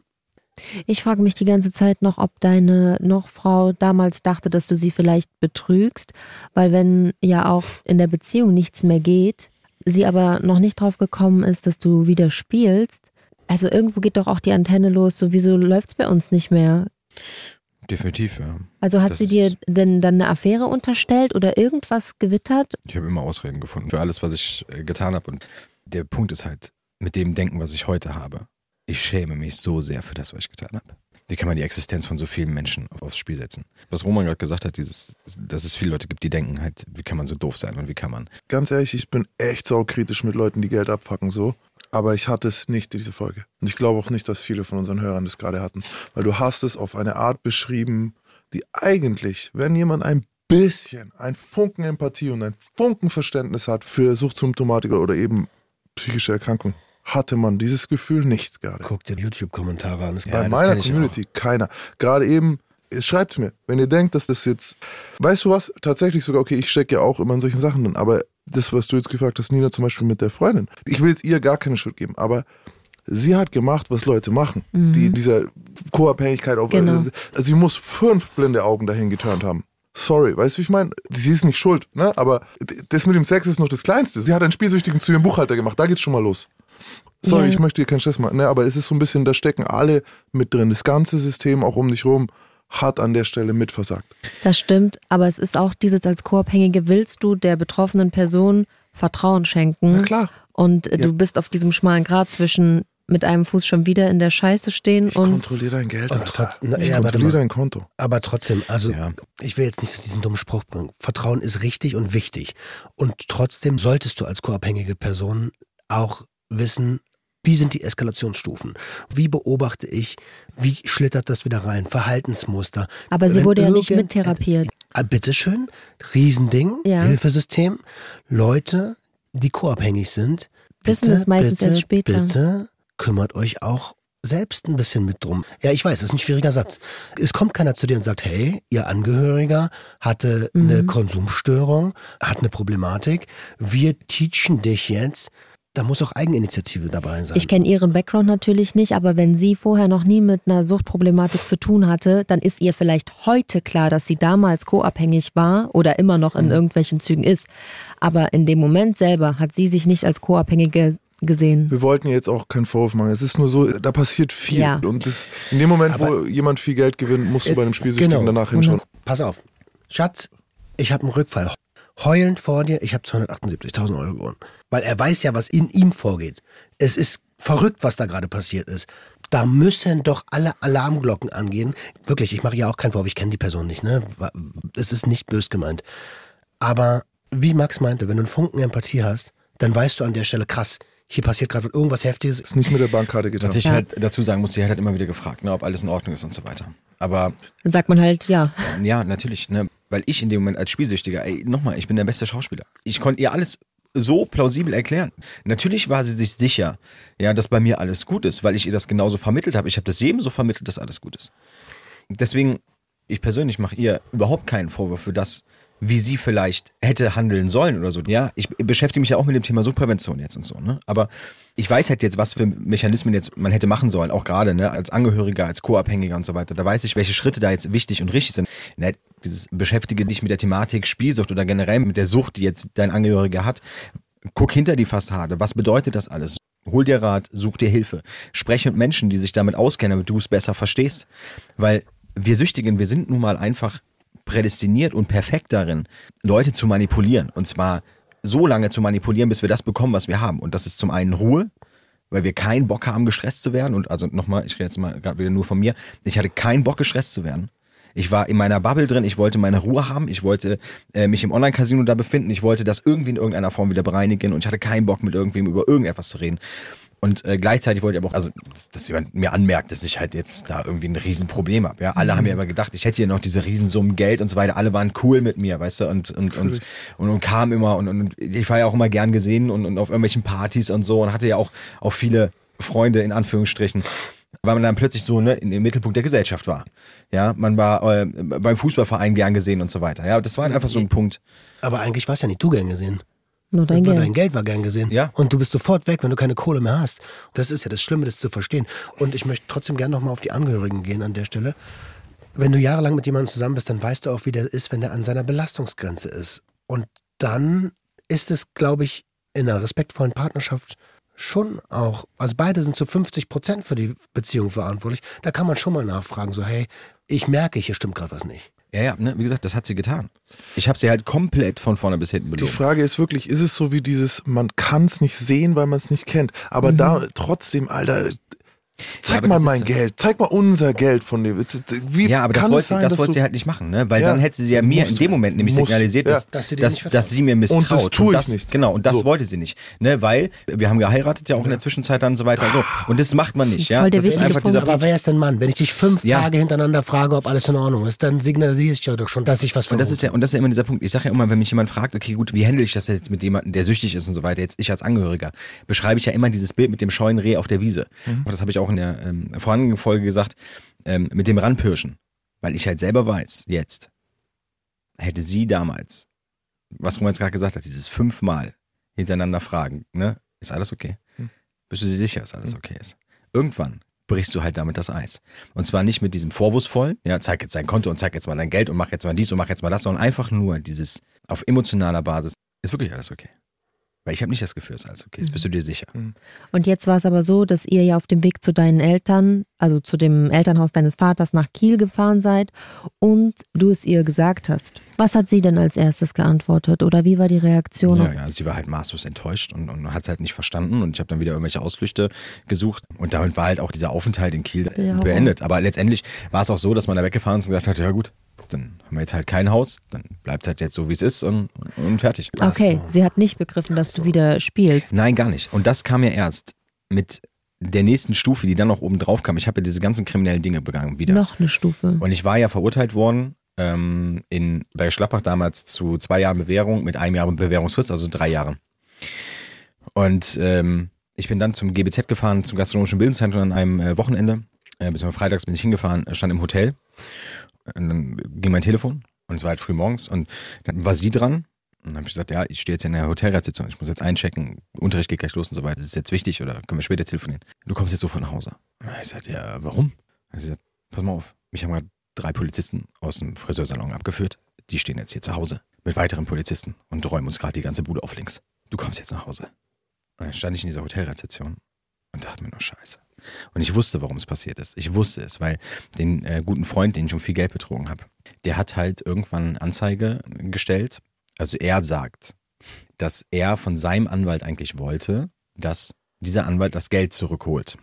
Ich frage mich die ganze Zeit noch, ob deine Nochfrau damals dachte, dass du sie vielleicht betrügst, weil wenn ja auch in der Beziehung nichts mehr geht, sie aber noch nicht drauf gekommen ist, dass du wieder spielst. Also irgendwo geht doch auch die Antenne los, sowieso läuft's bei uns nicht mehr. Definitiv, ja. Also hat Das sie dir denn dann eine Affäre unterstellt oder irgendwas gewittert? Ich habe immer Ausreden gefunden für alles, was ich äh, getan habe. Und der Punkt ist halt, mit dem Denken, was ich heute habe, ich schäme mich so sehr für das, was ich getan habe. Wie kann man die Existenz von so vielen Menschen aufs Spiel setzen? Was Roman gerade gesagt hat, dieses, dass es viele Leute gibt, die denken halt, wie kann man so doof sein und wie kann man. Ganz ehrlich, ich bin echt saukritisch mit Leuten, die Geld abfacken, so. aber ich hatte es nicht, diese Folge. Und ich glaube auch nicht, dass viele von unseren Hörern das gerade hatten. Weil du hast es auf eine Art beschrieben, die eigentlich, wenn jemand ein bisschen, ein Funken Empathie und ein Funken Verständnis hat für Suchtsymptomatik oder eben psychische Erkrankung, hatte man dieses Gefühl nicht gerade. Guck dir YouTube-Kommentare an. Bei das meiner Community keiner. Gerade eben, schreibt mir, wenn ihr denkt, dass das jetzt, weißt du was, tatsächlich sogar, okay, ich stecke ja auch immer in solchen Sachen drin, aber das, was du jetzt gefragt hast, Nina, zum Beispiel mit der Freundin, ich will jetzt ihr gar keine Schuld geben, aber sie hat gemacht, was Leute machen, die dieser Co-Abhängigkeit auf, Genau. also sie muss fünf blinde Augen dahin geturnt haben. Sorry, weißt du, wie ich meine? Sie ist nicht schuld, ne? Aber das mit dem Sex ist noch das Kleinste. Sie hat einen Spielsüchtigen zu ihrem Buchhalter gemacht, da geht's schon mal los. Sorry, Ja. ich möchte dir keinen Stress machen, ne? Aber es ist so ein bisschen, da stecken alle mit drin. Das ganze System, auch um dich rum, hat an der Stelle mitversagt. Das stimmt, aber es ist auch dieses als Co-Abhängige, willst du der betroffenen Person Vertrauen schenken? Na klar. Und äh, Ja. du bist auf diesem schmalen Grat zwischen mit einem Fuß schon wieder in der Scheiße stehen Ich und kontrolliere dein Geld. Und trotz- na, ich ja, kontrolliere dein Konto. Aber trotzdem, also Ja. ich will jetzt nicht so diesen dummen Spruch bringen. Vertrauen ist richtig und wichtig. Und trotzdem solltest du als co-abhängige Person auch wissen, wie sind die Eskalationsstufen? Wie beobachte ich, wie schlittert das wieder rein? Verhaltensmuster. Aber sie Wenn wurde ja nicht mittherapiert. Ah, bitteschön, Riesending, Ja. Hilfesystem. Leute, die co-abhängig sind, Wissen bitte, es meistens bitte, erst später. Bitte kümmert euch auch selbst ein bisschen mit drum. Ja, ich weiß, das ist ein schwieriger Satz. Es kommt keiner zu dir und sagt, hey, ihr Angehöriger hatte Mhm. eine Konsumstörung, hat eine Problematik. Wir teachen dich jetzt. Da muss auch Eigeninitiative dabei sein. Ich kenne ihren Background natürlich nicht, aber wenn sie vorher noch nie mit einer Suchtproblematik zu tun hatte, dann ist ihr vielleicht heute klar, dass sie damals co-abhängig war oder immer noch Mhm. in irgendwelchen Zügen ist. Aber in dem Moment selber hat sie sich nicht als Co-Abhängige gesehen. Wir wollten jetzt auch keinen Vorwurf machen. Es ist nur so, da passiert viel. Ja. Und das, in dem Moment, wo Aber- jemand viel Geld gewinnt, musst du bei einem Spielsüchtigen genau. danach hinschauen. Pass auf. Schatz, ich habe einen Rückfall. Heulend vor dir, ich habe 278.000 Euro gewonnen. Weil er weiß ja, was in ihm vorgeht. Es ist verrückt, was da gerade passiert ist. Da müssen doch alle Alarmglocken angehen. Wirklich, ich mache ja auch keinen Vorwurf, ich kenne die Person nicht. Ne? Es ist nicht bös gemeint. Aber wie Max meinte, wenn du einen Funken Empathie hast, dann weißt du an der Stelle, krass, hier passiert gerade irgendwas Heftiges. Ist nicht mit der Bankkarte getan. Was ich Ja. halt dazu sagen muss, sie hat halt immer wieder gefragt, ne, ob alles in Ordnung ist und so weiter. Aber Dann sagt man halt, ja. ja, natürlich, ne, weil ich in dem Moment als Spielsüchtiger, ey, nochmal, ich bin der beste Schauspieler. Ich konnte ihr alles so plausibel erklären. Natürlich war sie sich sicher, ja, dass bei mir alles gut ist, weil ich ihr das genauso vermittelt habe. Ich habe das jedem so vermittelt, dass alles gut ist. Deswegen, ich persönlich mache ihr überhaupt keinen Vorwurf für das, wie sie vielleicht hätte handeln sollen oder so. Ja, ich beschäftige mich ja auch mit dem Thema Suchtprävention jetzt und so, ne? Aber ich weiß halt jetzt, was für Mechanismen jetzt man hätte machen sollen, auch gerade, ne, als Angehöriger, als Co-Abhängiger und so weiter. Da weiß ich, welche Schritte da jetzt wichtig und richtig sind. Ne, dieses beschäftige dich mit der Thematik Spielsucht oder generell mit der Sucht, die jetzt dein Angehöriger hat. Guck hinter die Fassade. Was bedeutet das alles? Hol dir Rat, such dir Hilfe. Spreche mit Menschen, die sich damit auskennen, damit du es besser verstehst. Weil wir Süchtigen, wir sind nun mal einfach prädestiniert und perfekt darin, Leute zu manipulieren. Und zwar so lange zu manipulieren, bis wir das bekommen, was wir haben. Und das ist zum einen Ruhe, weil wir keinen Bock haben, gestresst zu werden. Und also nochmal, ich rede jetzt mal gerade wieder nur von mir. Ich hatte keinen Bock, gestresst zu werden. Ich war in meiner Bubble drin, ich wollte meine Ruhe haben, ich wollte äh, mich im Online-Casino da befinden, ich wollte das irgendwie in irgendeiner Form wieder bereinigen und ich hatte keinen Bock, mit irgendwem über irgendetwas zu reden. Und äh, gleichzeitig wollte ich aber auch, also, dass, dass jemand mir anmerkt, dass ich halt jetzt da irgendwie ein Riesenproblem habe. Ja, alle haben ja immer gedacht, ich hätte hier noch diese Riesensummen Geld und so weiter. Alle waren cool mit mir, weißt du, und und und und, und kamen immer und, und ich war ja auch immer gern gesehen und, und auf irgendwelchen Partys und so und hatte ja auch auch viele Freunde in Anführungsstrichen, weil man dann plötzlich so ne, dem Mittelpunkt der Gesellschaft war. Ja, man war äh, beim Fußballverein gern gesehen und so weiter. Ja, das war einfach so ein Punkt. Aber eigentlich war es ja nicht du gern gesehen. Nur dein Aber Geld. dein Geld war gern gesehen. Ja. Und du bist sofort weg, wenn du keine Kohle mehr hast. Das ist ja das Schlimme, das zu verstehen. Und ich möchte trotzdem gerne nochmal auf die Angehörigen gehen an der Stelle. Wenn du jahrelang mit jemandem zusammen bist, dann weißt du auch, wie der ist, wenn der an seiner Belastungsgrenze ist. Und dann ist es, glaube ich, in einer respektvollen Partnerschaft schon auch, also beide sind zu 50 Prozent für die Beziehung verantwortlich. Da kann man schon mal nachfragen, so, hey, ich merke, hier stimmt gerade was nicht. Ja, ja, ne, wie gesagt, das hat sie getan. Ich habe sie halt komplett von vorne bis hinten Die belogen. Frage ist wirklich, ist es so wie dieses, man kann es nicht sehen, weil man es nicht kennt. Aber da trotzdem, Alter, Zeig aber mal mein ist- Geld, zeig mal unser Geld von dem. Wie Ja, aber das wollte sein, das dass wollte sie halt nicht machen, ne? Weil Ja. dann hätte sie ja mir in dem. Moment nämlich Musst. signalisiert, Ja. dass, Dass sie dir dass, dass sie mir misstraut. Und das tue ich das, nicht. Genau, und das So. wollte sie nicht. Ne? Weil wir haben geheiratet ja auch in der Zwischenzeit dann und so weiter. So. Und das macht man nicht. Ja? Voll der das ist wichtige einfach Punkt. dieser Aber wer ist denn Mann? Wenn ich dich fünf Ja. Tage hintereinander frage, ob alles in Ordnung ist, dann signalisiere ich ja doch schon, dass ich was Und das vermute. ist ja, und das ist ja immer dieser Punkt. Ich sage ja immer, wenn mich jemand fragt, okay, gut, wie handle ich das jetzt mit jemandem, der süchtig ist und so weiter, jetzt ich als Angehöriger, beschreibe ich ja immer dieses Bild mit dem scheuen Reh auf der Wiese. Und das habe ich auch in der ähm, vorangehenden Folge gesagt, ähm, mit dem Ranpirschen. Weil ich halt selber weiß, jetzt, hätte sie damals, was Roman jetzt gerade gesagt hat, dieses fünfmal hintereinander fragen, ne, ist alles okay? Bist du dir sicher, dass alles okay ist? Irgendwann brichst du halt damit das Eis. Und zwar nicht mit diesem vorwurfsvollen, ja, zeig jetzt dein Konto und zeig jetzt mal dein Geld und mach jetzt mal dies und mach jetzt mal das, sondern einfach nur dieses auf emotionaler Basis, ist wirklich alles okay. Weil ich habe nicht das Gefühl, es ist alles okay. ist. Bist du dir sicher? Und jetzt war es aber so, dass ihr ja auf dem Weg zu deinen Eltern, also zu dem Elternhaus deines Vaters nach Kiel gefahren seid und du es ihr gesagt hast. Was hat sie denn als erstes geantwortet oder wie war die Reaktion? Ja, ja, sie war halt maßlos enttäuscht und, und hat es halt nicht verstanden und ich habe dann wieder irgendwelche Ausflüchte gesucht und damit war halt auch dieser Aufenthalt in Kiel Ja. beendet. Aber letztendlich war es auch so, dass man da weggefahren ist und gesagt hat, ja gut, dann haben wir jetzt halt kein Haus, dann bleibt es halt jetzt so, wie es ist und, und fertig. Okay, sie hat nicht begriffen, dass du wieder spielst. Nein, gar nicht. Und das kam ja erst mit der nächsten Stufe, die dann noch oben drauf kam. Ich habe ja diese ganzen kriminellen Dinge begangen wieder. Noch eine Stufe. Und ich war ja verurteilt worden ähm, in, bei Schlappach damals zu zwei Jahren Bewährung mit einem Jahr Bewährungsfrist, also drei Jahren. Und ähm, ich bin dann zum GBZ gefahren, zum Gastronomischen Bildungszentrum an einem äh, Wochenende. Äh, bis freitags bin ich hingefahren, äh, stand im Hotel. Und dann ging mein Telefon und es war halt früh morgens und dann war sie dran. Und dann habe ich gesagt, ja, ich stehe jetzt in der Hotelrezeption, ich muss jetzt einchecken, Unterricht geht gleich los und so weiter. Das ist jetzt wichtig oder können wir später telefonieren? Du kommst jetzt sofort nach Hause. Und ich gesagt, ja, warum? Hat sie gesagt, pass mal auf, mich haben gerade drei Polizisten aus dem Friseursalon abgeführt. Die stehen jetzt hier zu Hause mit weiteren Polizisten und räumen uns gerade die ganze Bude auf links. Du kommst jetzt nach Hause. Und dann stand ich in dieser Hotelrezeption und dachte mir nur Scheiße. Und ich wusste, warum es passiert ist. Ich wusste es, weil den äh, guten Freund, den ich um viel Geld betrogen habe, der hat halt irgendwann Anzeige gestellt. Also er sagt, dass er von seinem Anwalt eigentlich wollte, dass dieser Anwalt das Geld zurückholt.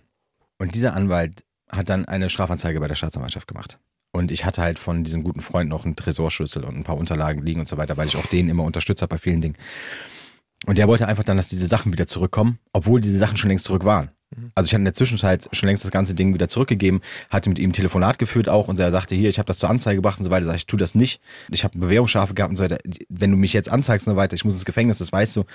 Und dieser Anwalt hat dann eine Strafanzeige bei der Staatsanwaltschaft gemacht. Und ich hatte halt von diesem guten Freund noch einen Tresorschlüssel und ein paar Unterlagen liegen und so weiter, weil ich auch den immer unterstützt habe bei vielen Dingen. Und der wollte einfach dann, dass diese Sachen wieder zurückkommen, obwohl diese Sachen schon längst zurück waren. Also ich hatte in der Zwischenzeit schon längst das ganze Ding wieder zurückgegeben, hatte mit ihm ein Telefonat geführt auch und er sagte, hier, ich habe das zur Anzeige gebracht und so weiter. Sag ich, tu das nicht. Ich habe Bewährungsstrafe gehabt und so weiter. Wenn du mich jetzt anzeigst und so weiter, ich muss ins Gefängnis, das weißt du. Und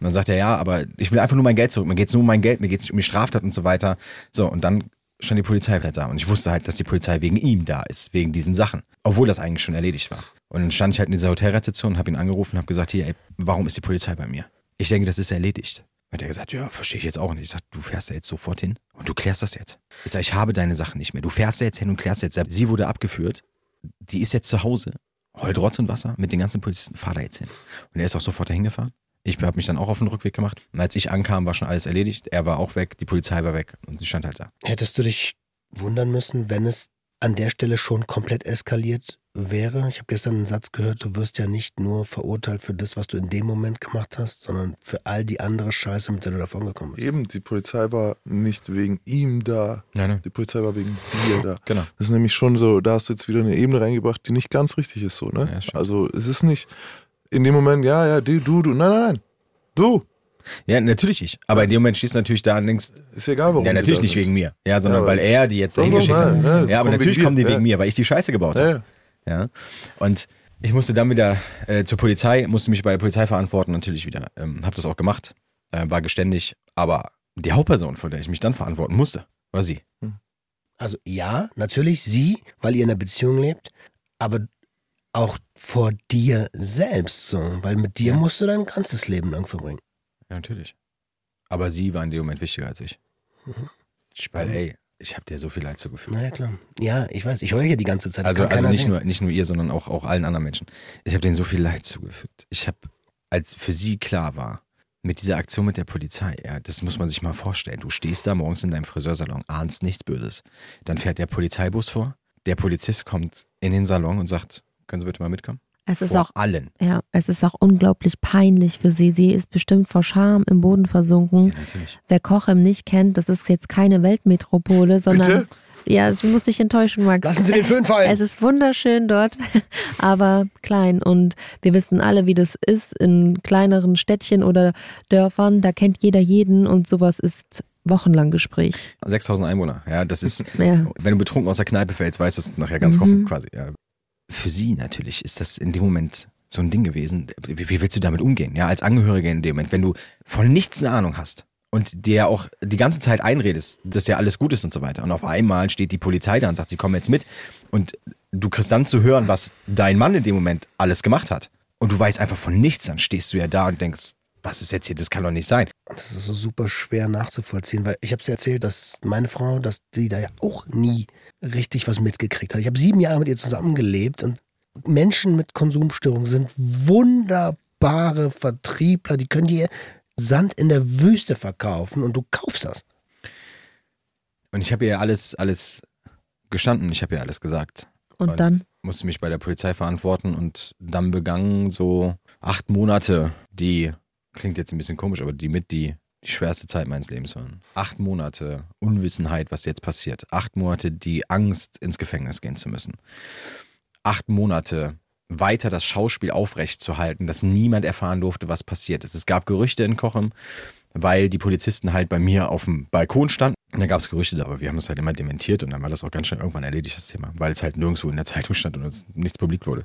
dann sagt er, ja, aber ich will einfach nur mein Geld zurück. Mir geht's nur um mein Geld, mir geht's nicht um die Straftat und so weiter. So, und dann stand die Polizei halt da und ich wusste halt, dass die Polizei wegen ihm da ist, wegen diesen Sachen, obwohl das eigentlich schon erledigt war. Und dann stand ich halt in dieser Hotelrezeption, habe ihn angerufen und habe gesagt, hier, ey, warum ist die Polizei bei mir? Ich denke, das ist erledigt. Hat er gesagt, ja, verstehe ich jetzt auch nicht. Ich sag, du fährst da jetzt sofort hin und du klärst das jetzt. Ich sag, ich habe deine Sachen nicht mehr. Du fährst da jetzt hin und klärst jetzt. Sie wurde abgeführt. Die ist jetzt zu Hause. Heult Rotz und Wasser mit den ganzen Polizisten. Fahr da jetzt hin. Und er ist auch sofort dahin gefahren. Ich habe mich dann auch auf den Rückweg gemacht. Und als ich ankam, war schon alles erledigt. Er war auch weg, die Polizei war weg und sie stand halt da. Hättest du dich wundern müssen, wenn es an der Stelle schon komplett eskaliert wäre? Ich habe gestern einen Satz gehört, du wirst ja nicht nur verurteilt für das, was du in dem Moment gemacht hast, sondern für all die andere Scheiße, mit der du davongekommen bist. Eben, die Polizei war nicht wegen ihm da. Nein, nein. Die Polizei war wegen dir da. Genau. Das ist nämlich schon so, da hast du jetzt wieder eine Ebene reingebracht, die nicht ganz richtig ist so, ne? Ja, also es ist nicht in dem Moment, ja, ja, du, du, du, nein, nein, nein. Du. Ja, natürlich ich. Aber in dem Moment stehst du natürlich da und denkst, Ist egal, warum. ja, natürlich nicht sind. wegen mir. Ja, sondern Ja, weil er die jetzt dahin geschickt hat. das ja, aber natürlich kommen die wegen ja. mir, weil ich die Scheiße gebaut Ja, habe. Ja. Und ich musste dann wieder äh, zur Polizei, musste mich bei der Polizei verantworten, natürlich wieder. Ähm, hab das auch gemacht, äh, war geständig, aber die Hauptperson, vor der ich mich dann verantworten musste, war sie. Also ja, natürlich sie, weil ihr in einer Beziehung lebt, aber auch vor dir selbst so, weil mit dir Ja. musst du dein ganzes Leben lang verbringen. Ja, natürlich. Aber sie war in dem Moment wichtiger als ich. Weil, ey, ich habe dir so viel Leid zugefügt. Naja, klar. Ja, ich weiß, ich heule hier die ganze Zeit. Das Also, also nicht, sehen. nur, nicht nur ihr, sondern auch, auch allen anderen Menschen. Ich habe denen so viel Leid zugefügt. Ich habe, als für sie klar war, mit dieser Aktion mit der Polizei, ja, das muss man sich mal vorstellen. Du stehst da morgens in deinem Friseursalon, ahnst nichts Böses. Dann fährt der Polizeibus vor, der Polizist kommt in den Salon und sagt, können Sie bitte mal mitkommen? Es ist vor auch, allen. ja, es ist auch unglaublich peinlich für sie. Sie ist bestimmt vor Scham im Boden versunken. Ja, natürlich. Wer Kochem nicht kennt, das ist jetzt keine Weltmetropole, sondern Bitte? ja, es muss dich enttäuschen, Max. Lassen Sie den Föhn fallen. Es ist wunderschön dort, *laughs* aber klein. Und wir wissen alle, wie das ist in kleineren Städtchen oder Dörfern. Da kennt jeder jeden und sowas ist wochenlang Gespräch. 6000 Einwohner. Ja, das ist, Ja. wenn du betrunken aus der Kneipe fällst, weißt du es nachher ganz Mhm. kochen quasi. Ja. Für sie natürlich ist das in dem Moment so ein Ding gewesen. Wie, willst du damit umgehen? Ja, als Angehörige in dem Moment, wenn du von nichts eine Ahnung hast und dir auch die ganze Zeit einredest, dass ja alles gut ist und so weiter. Und auf einmal steht die Polizei da und sagt, sie kommen jetzt mit. Und du kriegst dann zu hören, was dein Mann in dem Moment alles gemacht hat. Und du weißt einfach von nichts, dann stehst du ja da und denkst, was ist jetzt hier? Das kann doch nicht sein. Das ist so super schwer nachzuvollziehen, weil ich habe dir erzählt, dass meine Frau, dass die da ja auch nie richtig was mitgekriegt hat. Ich habe sieben Jahre mit ihr zusammengelebt und Menschen mit Konsumstörungen sind wunderbare Vertriebler. Die können dir Sand in der Wüste verkaufen und du kaufst das. Und ich habe ihr alles, alles gestanden, ich habe ihr alles gesagt. Und dann? musste mich bei der Polizei verantworten und dann begangen so acht Monate, die, klingt jetzt ein bisschen komisch, aber die mit die, die schwerste Zeit meines Lebens waren. Acht Monate Unwissenheit, was jetzt passiert. Acht Monate die Angst, ins Gefängnis gehen zu müssen. Acht Monate weiter das Schauspiel aufrechtzuerhalten, dass niemand erfahren durfte, was passiert ist. Es gab Gerüchte in Kochem, weil die Polizisten halt bei mir auf dem Balkon standen. Und da gab es Gerüchte, aber wir haben das halt immer dementiert und dann war das auch ganz schnell irgendwann erledigt, das Thema, weil es halt nirgendwo in der Zeitung stand und es nichts publik wurde.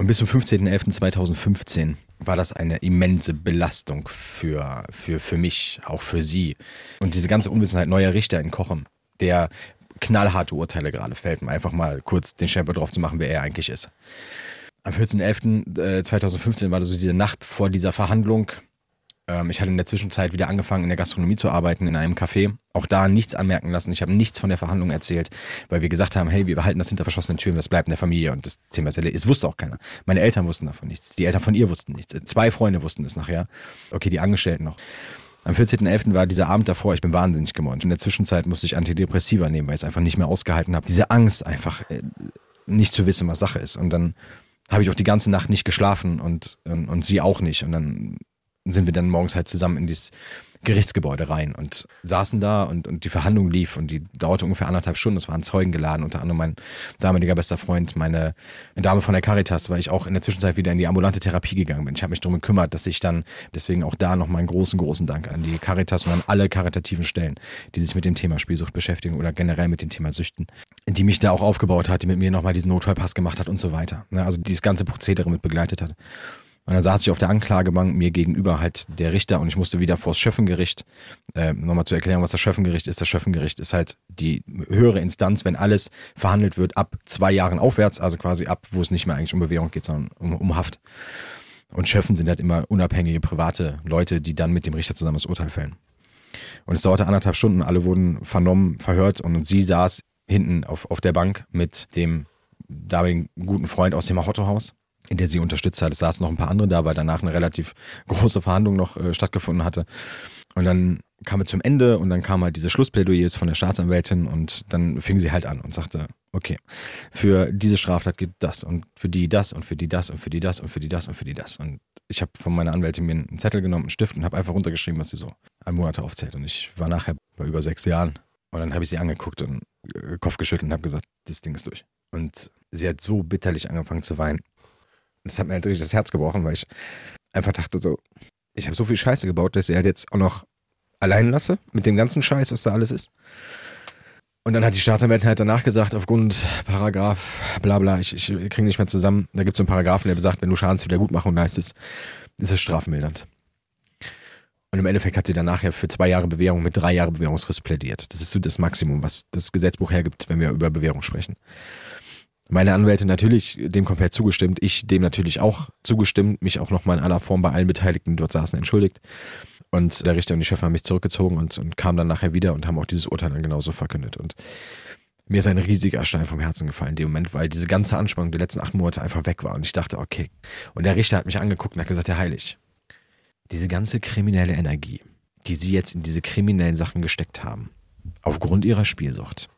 Und bis zum 15.11.2015 war das eine immense Belastung für, für, für mich, auch für sie. Und diese ganze Unwissenheit, neuer Richter in Kochem, der knallharte Urteile gerade fällt, um einfach mal kurz den Stempel drauf zu machen, wer er eigentlich ist. Am 14.11.2015 war das so diese Nacht vor dieser Verhandlung. Ähm, Ich hatte in der Zwischenzeit wieder angefangen, in der Gastronomie zu arbeiten, in einem Café. Auch da nichts anmerken lassen. Ich habe nichts von der Verhandlung erzählt, weil wir gesagt haben, hey, wir behalten das hinter verschlossenen Türen, das bleibt in der Familie und das Thema ist wusste auch keiner. Meine Eltern wussten davon nichts. Die Eltern von ihr wussten nichts. Zwei Freunde wussten es nachher. Okay, die Angestellten noch. Am 14.11. war dieser Abend davor, ich bin wahnsinnig geworden. In der Zwischenzeit musste ich Antidepressiva nehmen, weil ich es einfach nicht mehr ausgehalten habe. Diese Angst einfach, äh, nicht zu wissen, was Sache ist. Und dann habe ich auch die ganze Nacht nicht geschlafen und, und, und sie auch nicht. Und dann sind wir dann morgens halt zusammen in dieses Gerichtsgebäude rein und saßen da und, und die Verhandlung lief und die dauerte ungefähr anderthalb Stunden. Es waren Zeugen geladen, unter anderem mein damaliger bester Freund, meine Dame von der Caritas, weil ich auch in der Zwischenzeit wieder in die ambulante Therapie gegangen bin. Ich habe mich darum gekümmert, dass ich dann, deswegen auch da nochmal einen großen, großen Dank an die Caritas und an alle karitativen Stellen, die sich mit dem Thema Spielsucht beschäftigen oder generell mit dem Thema Süchten, die mich da auch aufgebaut hat, die mit mir nochmal diesen Notfallpass gemacht hat und so weiter. Ne, Also dieses ganze Prozedere mit begleitet hat. Und dann saß ich auf der Anklagebank, mir gegenüber halt der Richter und ich musste wieder vors Schöffengericht. Äh, Nochmal zu erklären, was das Schöffengericht ist. Das Schöffengericht ist halt die höhere Instanz, wenn alles verhandelt wird ab zwei Jahren aufwärts, also quasi ab, wo es nicht mehr eigentlich um Bewährung geht, sondern um, um Haft. Und Schöffen sind halt immer unabhängige private Leute, die dann mit dem Richter zusammen das Urteil fällen. Und es dauerte anderthalb Stunden, alle wurden vernommen, verhört und sie saß hinten auf, auf der Bank mit dem damaligen guten Freund aus dem Mahotto-Haus in der sie unterstützt hat. Es saßen noch ein paar andere da, weil danach eine relativ große Verhandlung noch äh, stattgefunden hatte. Und dann kam es zum Ende und dann kamen halt diese Schlussplädoyers von der Staatsanwältin und dann fing sie halt an und sagte, okay, für diese Straftat gilt das und für die das und für die das und für die das und für die das und für die das. Und ich habe von meiner Anwältin mir einen Zettel genommen, einen Stift und habe einfach runtergeschrieben, was sie so an Monate aufzählt. Und ich war nachher bei über sechs Jahren und dann habe ich sie angeguckt und äh, Kopf geschüttelt und habe gesagt, das Ding ist durch. Und sie hat so bitterlich angefangen zu weinen das hat mir halt richtig das Herz gebrochen, weil ich einfach dachte so, ich habe so viel Scheiße gebaut, dass ich halt jetzt auch noch allein lasse mit dem ganzen Scheiß, was da alles ist. Und dann hat die Staatsanwältin halt danach gesagt, aufgrund Paragraph, bla bla, ich, ich kriege nicht mehr zusammen. Da gibt es so einen Paragraphen, der besagt, wenn du Schadenswiedergutmachung leistest, ist es strafmildernd. Und im Endeffekt hat sie dann nachher für zwei Jahre Bewährung mit drei Jahre Bewährungsfrist plädiert. Das ist so das Maximum, was das Gesetzbuch hergibt, wenn wir über Bewährung sprechen. Meine Anwälte natürlich dem komplett zugestimmt, ich dem natürlich auch zugestimmt, mich auch nochmal in aller Form bei allen Beteiligten, die dort saßen, entschuldigt. Und der Richter und die Chefin haben mich zurückgezogen und, und kamen dann nachher wieder und haben auch dieses Urteil dann genauso verkündet. Und mir ist ein riesiger Stein vom Herzen gefallen in dem Moment, weil diese ganze Anspannung der letzten acht Monate einfach weg war. Und ich dachte, okay. Und der Richter hat mich angeguckt und hat gesagt, Herr Heilig, diese ganze kriminelle Energie, die Sie jetzt in diese kriminellen Sachen gesteckt haben, aufgrund Ihrer Spielsucht,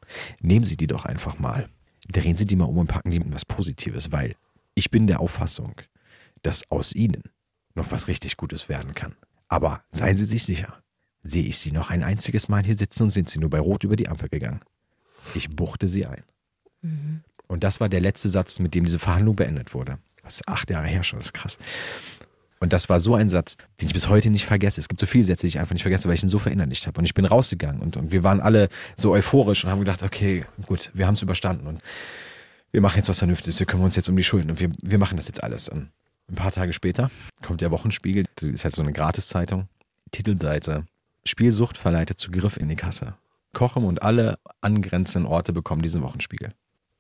nehmen Sie die doch einfach mal drehen Sie die mal um und packen die in was Positives, weil Ich bin der Auffassung, dass aus ihnen noch was richtig Gutes werden kann. Aber seien Sie sich sicher, sehe ich Sie noch ein einziges Mal hier sitzen und sind Sie nur bei Rot über die Ampel gegangen. Ich buchte Sie ein. Und das war der letzte Satz, mit dem diese Verhandlung beendet wurde. Das ist acht Jahre her schon, das ist krass. Und das war so ein Satz, den ich bis heute nicht vergesse. Es gibt so viele Sätze, die ich einfach nicht vergesse, weil ich ihn so verinnerlicht habe. Und ich bin rausgegangen und, und wir waren alle so euphorisch und haben gedacht, okay, gut, wir haben es überstanden und wir machen jetzt was Vernünftiges, wir kümmern uns jetzt um die Schulden und wir, wir machen das jetzt alles. Und ein paar Tage später kommt der Wochenspiegel, das ist halt so eine Gratiszeitung, Titelseite, Spielsucht verleitet zu Griff in die Kasse. Kochem und alle angrenzenden Orte bekommen diesen Wochenspiegel.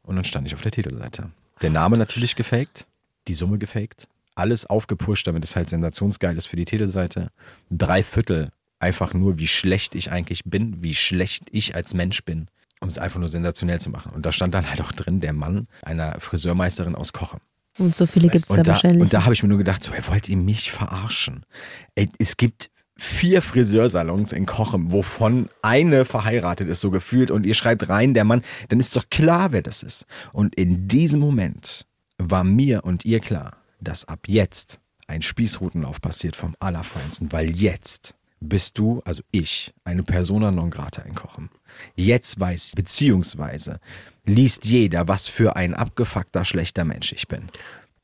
Und dann stand ich auf der Titelseite. Der Name natürlich gefaked, die Summe gefaked, alles aufgepusht, damit es halt sensationsgeil ist für die Titelseite. Drei Viertel einfach nur, wie schlecht ich eigentlich bin, wie schlecht ich als Mensch bin, um es einfach nur sensationell zu machen. Und da stand dann halt auch drin der Mann einer Friseurmeisterin aus Kochem. Und so viele gibt es da da, wahrscheinlich. und da habe ich mir nur gedacht, so, ey, wollt ihr mich verarschen? Ey, es gibt vier Friseursalons in Kochem, wovon eine verheiratet ist, so gefühlt, und ihr schreibt rein, der Mann, dann ist doch klar, wer das ist. Und in diesem Moment war mir und ihr klar, dass ab jetzt ein Spießrutenlauf passiert vom Allerfeinsten, weil jetzt bist du, also ich, eine Persona non grata in Kochem. Jetzt weiß, beziehungsweise liest jeder, was für ein abgefuckter, schlechter Mensch ich bin.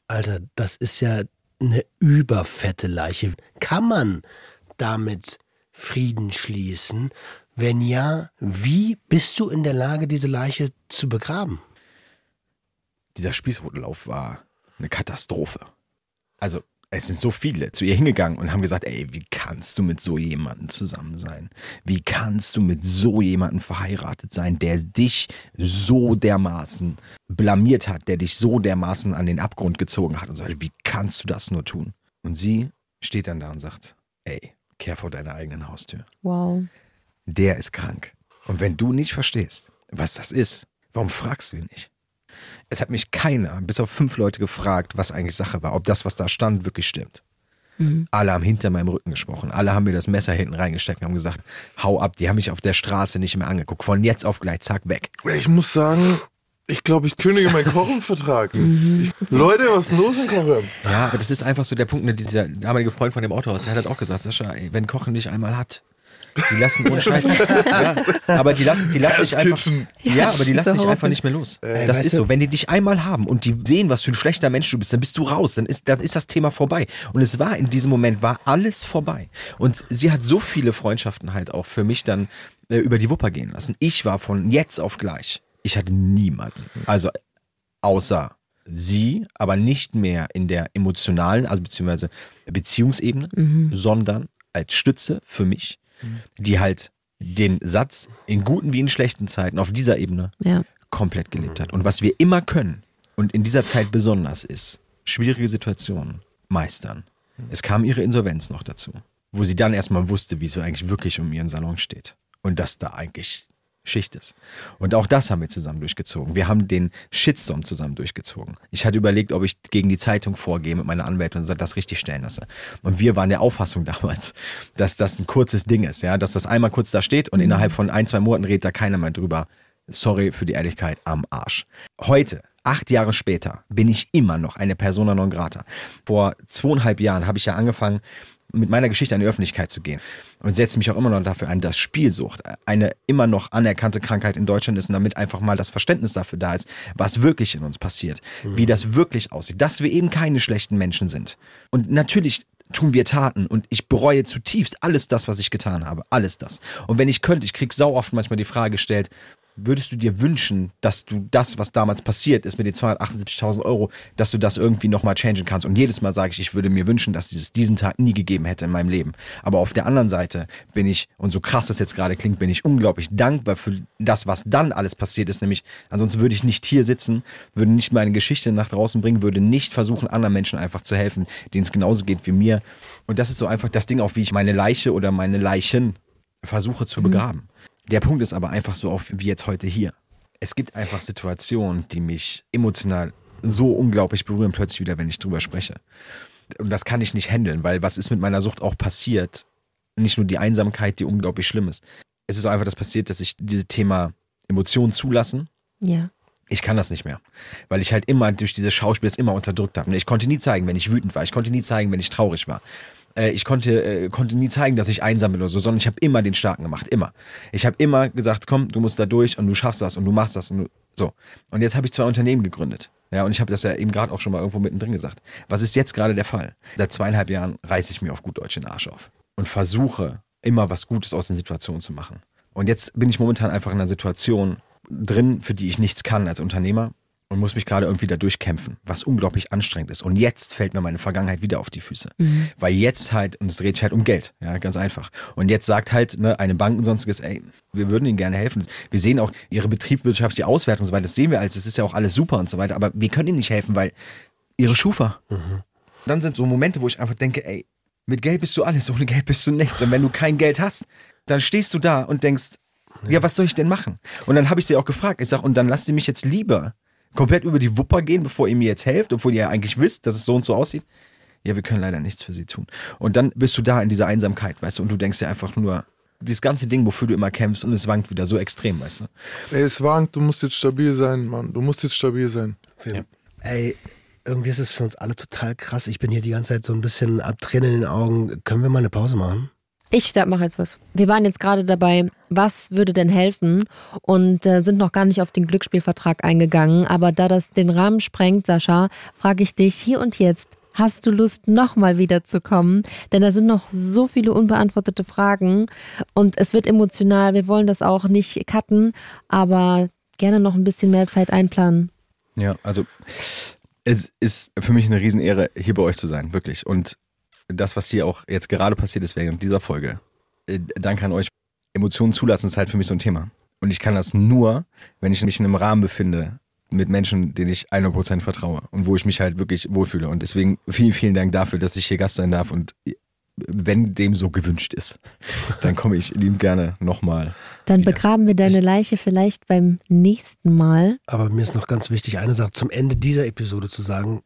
Alter, das ist ja eine überfette Leiche. Kann man damit Frieden schließen? Wenn ja, wie bist du in der Lage, diese Leiche zu begraben? dieser Spießrutenlauf war eine Katastrophe. Also, es sind so viele zu ihr hingegangen und haben gesagt, ey, wie kannst du mit so jemandem zusammen sein? Wie kannst du mit so jemandem verheiratet sein, der dich so dermaßen blamiert hat, der dich so dermaßen an den Abgrund gezogen hat und so weiter? Wie kannst du das nur tun? Und sie steht dann da und sagt, ey, kehr vor deiner eigenen Haustür. wow. Der ist krank. Und wenn du nicht verstehst, was das ist, warum fragst du ihn nicht? Es hat mich keiner, bis auf fünf Leute gefragt, was eigentlich Sache war, ob das, was da stand, wirklich stimmt. Alle haben hinter meinem Rücken gesprochen. Alle haben mir das Messer hinten reingesteckt und haben gesagt, hau ab. Die haben mich auf der Straße nicht mehr angeguckt. Von jetzt auf gleich, zack, weg. Ich muss sagen, ich glaube, ich kündige meinen Kochenvertrag. *laughs* Ich, Leute, was ist los in Kochem? Ja, aber das ist einfach so der Punkt, ne, dieser damalige Freund von dem Autohaus, der hat halt auch gesagt, Sascha, ey, wenn Kochen dich einmal hat, die lassen *laughs* ohne Scheiß. ja, aber die lassen, die lassen dich einfach. Ja, aber die lassen dich einfach nicht mehr los. das weißt ist du- so. Wenn die dich einmal haben und die sehen, was für ein schlechter Mensch du bist, dann bist du raus. Dann ist, dann ist das Thema vorbei. Und es war in diesem Moment, war alles vorbei. Und sie hat so viele Freundschaften halt auch für mich dann äh, über die Wupper gehen lassen. Ich war von jetzt auf gleich. Ich hatte niemanden. Also außer sie, aber nicht mehr in der emotionalen, also beziehungsweise Beziehungsebene, sondern als Stütze für mich, die halt den Satz in guten wie in schlechten Zeiten auf dieser Ebene Ja. komplett gelebt hat. Und was wir immer können und in dieser Zeit besonders ist, schwierige Situationen meistern. Es kam ihre Insolvenz noch dazu, wo sie dann erstmal wusste, wie es so eigentlich wirklich um ihren Salon steht. Und dass da eigentlich Schicht ist. Und auch das haben wir zusammen durchgezogen. Wir haben den Shitstorm zusammen durchgezogen. Ich hatte überlegt, ob ich gegen die Zeitung vorgehe mit meiner Anwältin und das richtig stellen lasse. Und wir waren der Auffassung *laughs* damals, dass das ein kurzes Ding ist, ja, dass das einmal kurz da steht und innerhalb von ein, zwei Monaten redet da keiner mehr drüber. Sorry für die Ehrlichkeit, am Arsch. Heute, acht Jahre später, bin ich immer noch eine Persona non grata. Vor zweieinhalb Jahren habe ich ja angefangen, mit meiner Geschichte an die Öffentlichkeit zu gehen und setze mich auch immer noch dafür ein, dass Spielsucht eine immer noch anerkannte Krankheit in Deutschland ist und damit einfach mal das Verständnis dafür da ist, was wirklich in uns passiert, wie das wirklich aussieht, dass wir eben keine schlechten Menschen sind. Und natürlich tun wir Taten und ich bereue zutiefst alles das, was ich getan habe, alles das. Und wenn ich könnte, ich krieg sau oft manchmal die Frage gestellt, würdest du dir wünschen, dass du das, was damals passiert ist mit den 278.000 Euro, dass du das irgendwie nochmal changen kannst? Und jedes Mal sage ich, ich würde mir wünschen, dass es diesen Tag nie gegeben hätte in meinem Leben. Aber auf der anderen Seite bin ich, und so krass das jetzt gerade klingt, bin ich unglaublich dankbar für das, was dann alles passiert ist. Nämlich, ansonsten würde ich nicht hier sitzen, würde nicht meine Geschichte nach draußen bringen, würde nicht versuchen, anderen Menschen einfach zu helfen, denen es genauso geht wie mir. Und das ist so einfach das Ding, auf wie ich meine Leiche oder meine Leichen versuche zu begraben. Der Punkt ist aber einfach so auf wie jetzt heute hier. Es gibt einfach Situationen, die mich emotional so unglaublich berühren, plötzlich wieder, wenn ich drüber spreche. Und das kann ich nicht handeln, weil was ist mit meiner Sucht auch passiert? Nicht nur die Einsamkeit, die unglaublich schlimm ist. Es ist einfach das passiert, dass ich dieses Thema Emotionen zulassen, Ja. Ich kann das nicht mehr. Weil ich halt immer durch diese Schauspiel immer unterdrückt habe. Ich konnte nie zeigen, wenn ich wütend war. Ich konnte nie zeigen, wenn ich traurig war. Äh, Ich konnte, äh, konnte nie zeigen, dass ich einsam bin oder so, sondern ich habe immer den Starken gemacht. Immer. Ich habe immer gesagt, komm, du musst da durch und du schaffst das und du machst das und du, so. Und jetzt habe ich zwei Unternehmen gegründet. Ja, und ich habe das ja eben gerade auch schon mal irgendwo mittendrin gesagt. Was ist jetzt gerade der Fall? Seit zweieinhalb Jahren reiße ich mir auf gut Deutsch den Arsch auf und versuche immer was Gutes aus den Situationen zu machen. Und jetzt bin ich momentan einfach in einer Situation drin, für die ich nichts kann als Unternehmer und muss mich gerade irgendwie da durchkämpfen, was unglaublich anstrengend ist. Und jetzt fällt mir meine Vergangenheit wieder auf die Füße. Weil jetzt halt, und es dreht sich halt um Geld, ja, ganz einfach. Und jetzt sagt halt ne, eine Bank und sonstiges, ey, wir würden ihnen gerne helfen. Wir sehen auch ihre betriebswirtschaftliche Auswertung und so weiter, das sehen wir als, es ist ja auch alles super und so weiter, aber wir können ihnen nicht helfen, weil ihre Schufa. Dann sind so Momente, wo ich einfach denke, ey, mit Geld bist du alles, ohne Geld bist du nichts. Und wenn du kein Geld hast, dann stehst du da und denkst, ja, was soll ich denn machen? Und dann habe ich sie auch gefragt. Ich sage, und dann lasst ihr mich jetzt lieber komplett über die Wupper gehen, bevor ihr mir jetzt helft, obwohl ihr ja eigentlich wisst, dass es so und so aussieht. Ja, wir können leider nichts für sie tun. Und dann bist du da in dieser Einsamkeit, weißt du, und du denkst dir einfach nur, dieses ganze Ding, wofür du immer kämpfst, und es wankt wieder so extrem, weißt du. Ey, es wankt, du musst jetzt stabil sein, Mann. Du musst jetzt stabil sein. Film. Ey, irgendwie ist es für uns alle total krass. Ich bin hier die ganze Zeit so ein bisschen ab Tränen in den Augen. Können wir mal eine Pause machen? Ich mache jetzt was. Wir waren jetzt gerade dabei, was würde denn helfen und äh, sind noch gar nicht auf den Glücksspielvertrag eingegangen. Aber da das den Rahmen sprengt, Sascha, frage ich dich hier und jetzt, hast du Lust, nochmal wiederzukommen? Denn da sind noch so viele unbeantwortete Fragen und es wird emotional. Wir wollen das auch nicht cutten, aber gerne noch ein bisschen mehr Zeit einplanen. Ja, also es ist für mich eine Riesenehre, hier bei euch zu sein, wirklich. Und das, was hier auch jetzt gerade passiert ist während dieser Folge, äh, danke an euch. Emotionen zulassen ist halt für mich so ein Thema. Und ich kann das nur, wenn ich mich in einem Rahmen befinde mit Menschen, denen ich 100% vertraue und wo ich mich halt wirklich wohlfühle. Und deswegen vielen, vielen Dank dafür, dass ich hier Gast sein darf und wenn dem so gewünscht ist, *laughs* dann komme ich liebend gerne nochmal. Dann wieder. begraben wir deine Leiche vielleicht beim nächsten Mal. Aber mir ist noch ganz wichtig, eine Sache zum Ende dieser Episode zu sagen.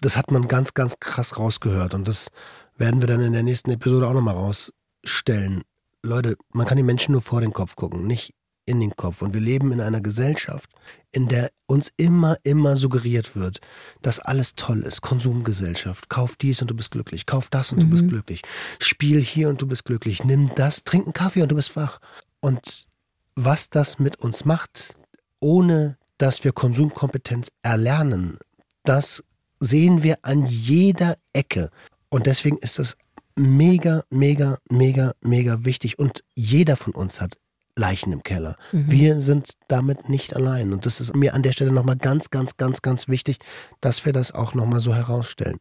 Das hat man ganz, ganz krass rausgehört. Und das werden wir dann in der nächsten Episode auch nochmal rausstellen. Leute, man kann die Menschen nur vor den Kopf gucken, nicht in den Kopf. Und wir leben in einer Gesellschaft, in der uns immer, immer suggeriert wird, dass alles toll ist. Konsumgesellschaft. Kauf dies und du bist glücklich. Kauf das und du bist glücklich. Spiel hier und du bist glücklich. Nimm das, trink einen Kaffee und du bist wach. Und was das mit uns macht, ohne dass wir Konsumkompetenz erlernen, das sehen wir an jeder Ecke. Und deswegen ist das mega, mega, mega, mega wichtig. Und jeder von uns hat Leichen im Keller. Wir sind damit nicht allein. Und das ist mir an der Stelle nochmal ganz, ganz, ganz, ganz wichtig, dass wir das auch nochmal so herausstellen.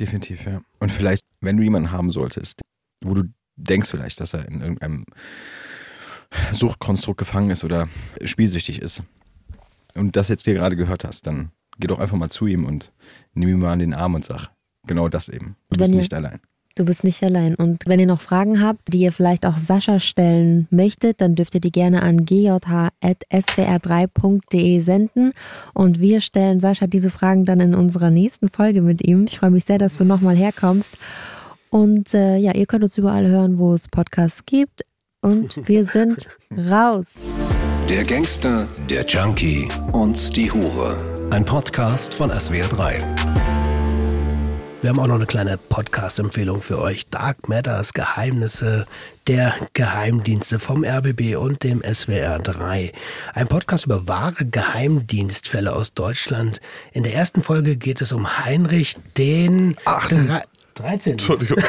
Definitiv, ja. Und vielleicht, wenn du jemanden haben solltest, wo du denkst vielleicht, dass er in irgendeinem Suchtkonstrukt gefangen ist oder spielsüchtig ist und das jetzt dir gerade gehört hast, dann geh doch einfach mal zu ihm und nimm ihn mal an den Arm und sag, genau das eben. Du Wenn bist ihr- nicht allein. Du bist nicht allein. Und wenn ihr noch Fragen habt, die ihr vielleicht auch Sascha stellen möchtet, dann dürft ihr die gerne an gjh.swr3.de senden. Und wir stellen Sascha diese Fragen dann in unserer nächsten Folge mit ihm. Ich freue mich sehr, dass du nochmal herkommst. Und äh, ja, ihr könnt uns überall hören, wo es Podcasts gibt. Und wir sind *laughs* raus. Der Gangster, der Junkie und die Hure. Ein Podcast von SWR3. Wir haben auch noch eine kleine Podcast-Empfehlung für euch. Dark Matters, Geheimnisse der Geheimdienste vom RBB und dem SWR 3. Ein Podcast über wahre Geheimdienstfälle aus Deutschland. In der ersten Folge geht es um Heinrich den Drei- 13. Entschuldigung. *laughs*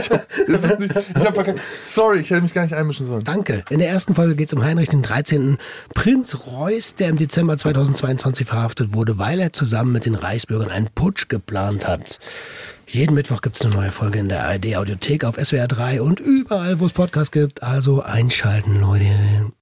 Ich hab, das nicht, ich hab. Sorry, ich hätte mich gar nicht einmischen sollen. Danke. In der ersten Folge geht es um Heinrich den 13. Prinz Reuß, der im Dezember 2022 verhaftet wurde, weil er zusammen mit den Reichsbürgern einen Putsch geplant hat. Jeden Mittwoch gibt es eine neue Folge in der ARD Audiothek auf SWR 3 und überall, wo es Podcasts gibt. Also einschalten, Leute.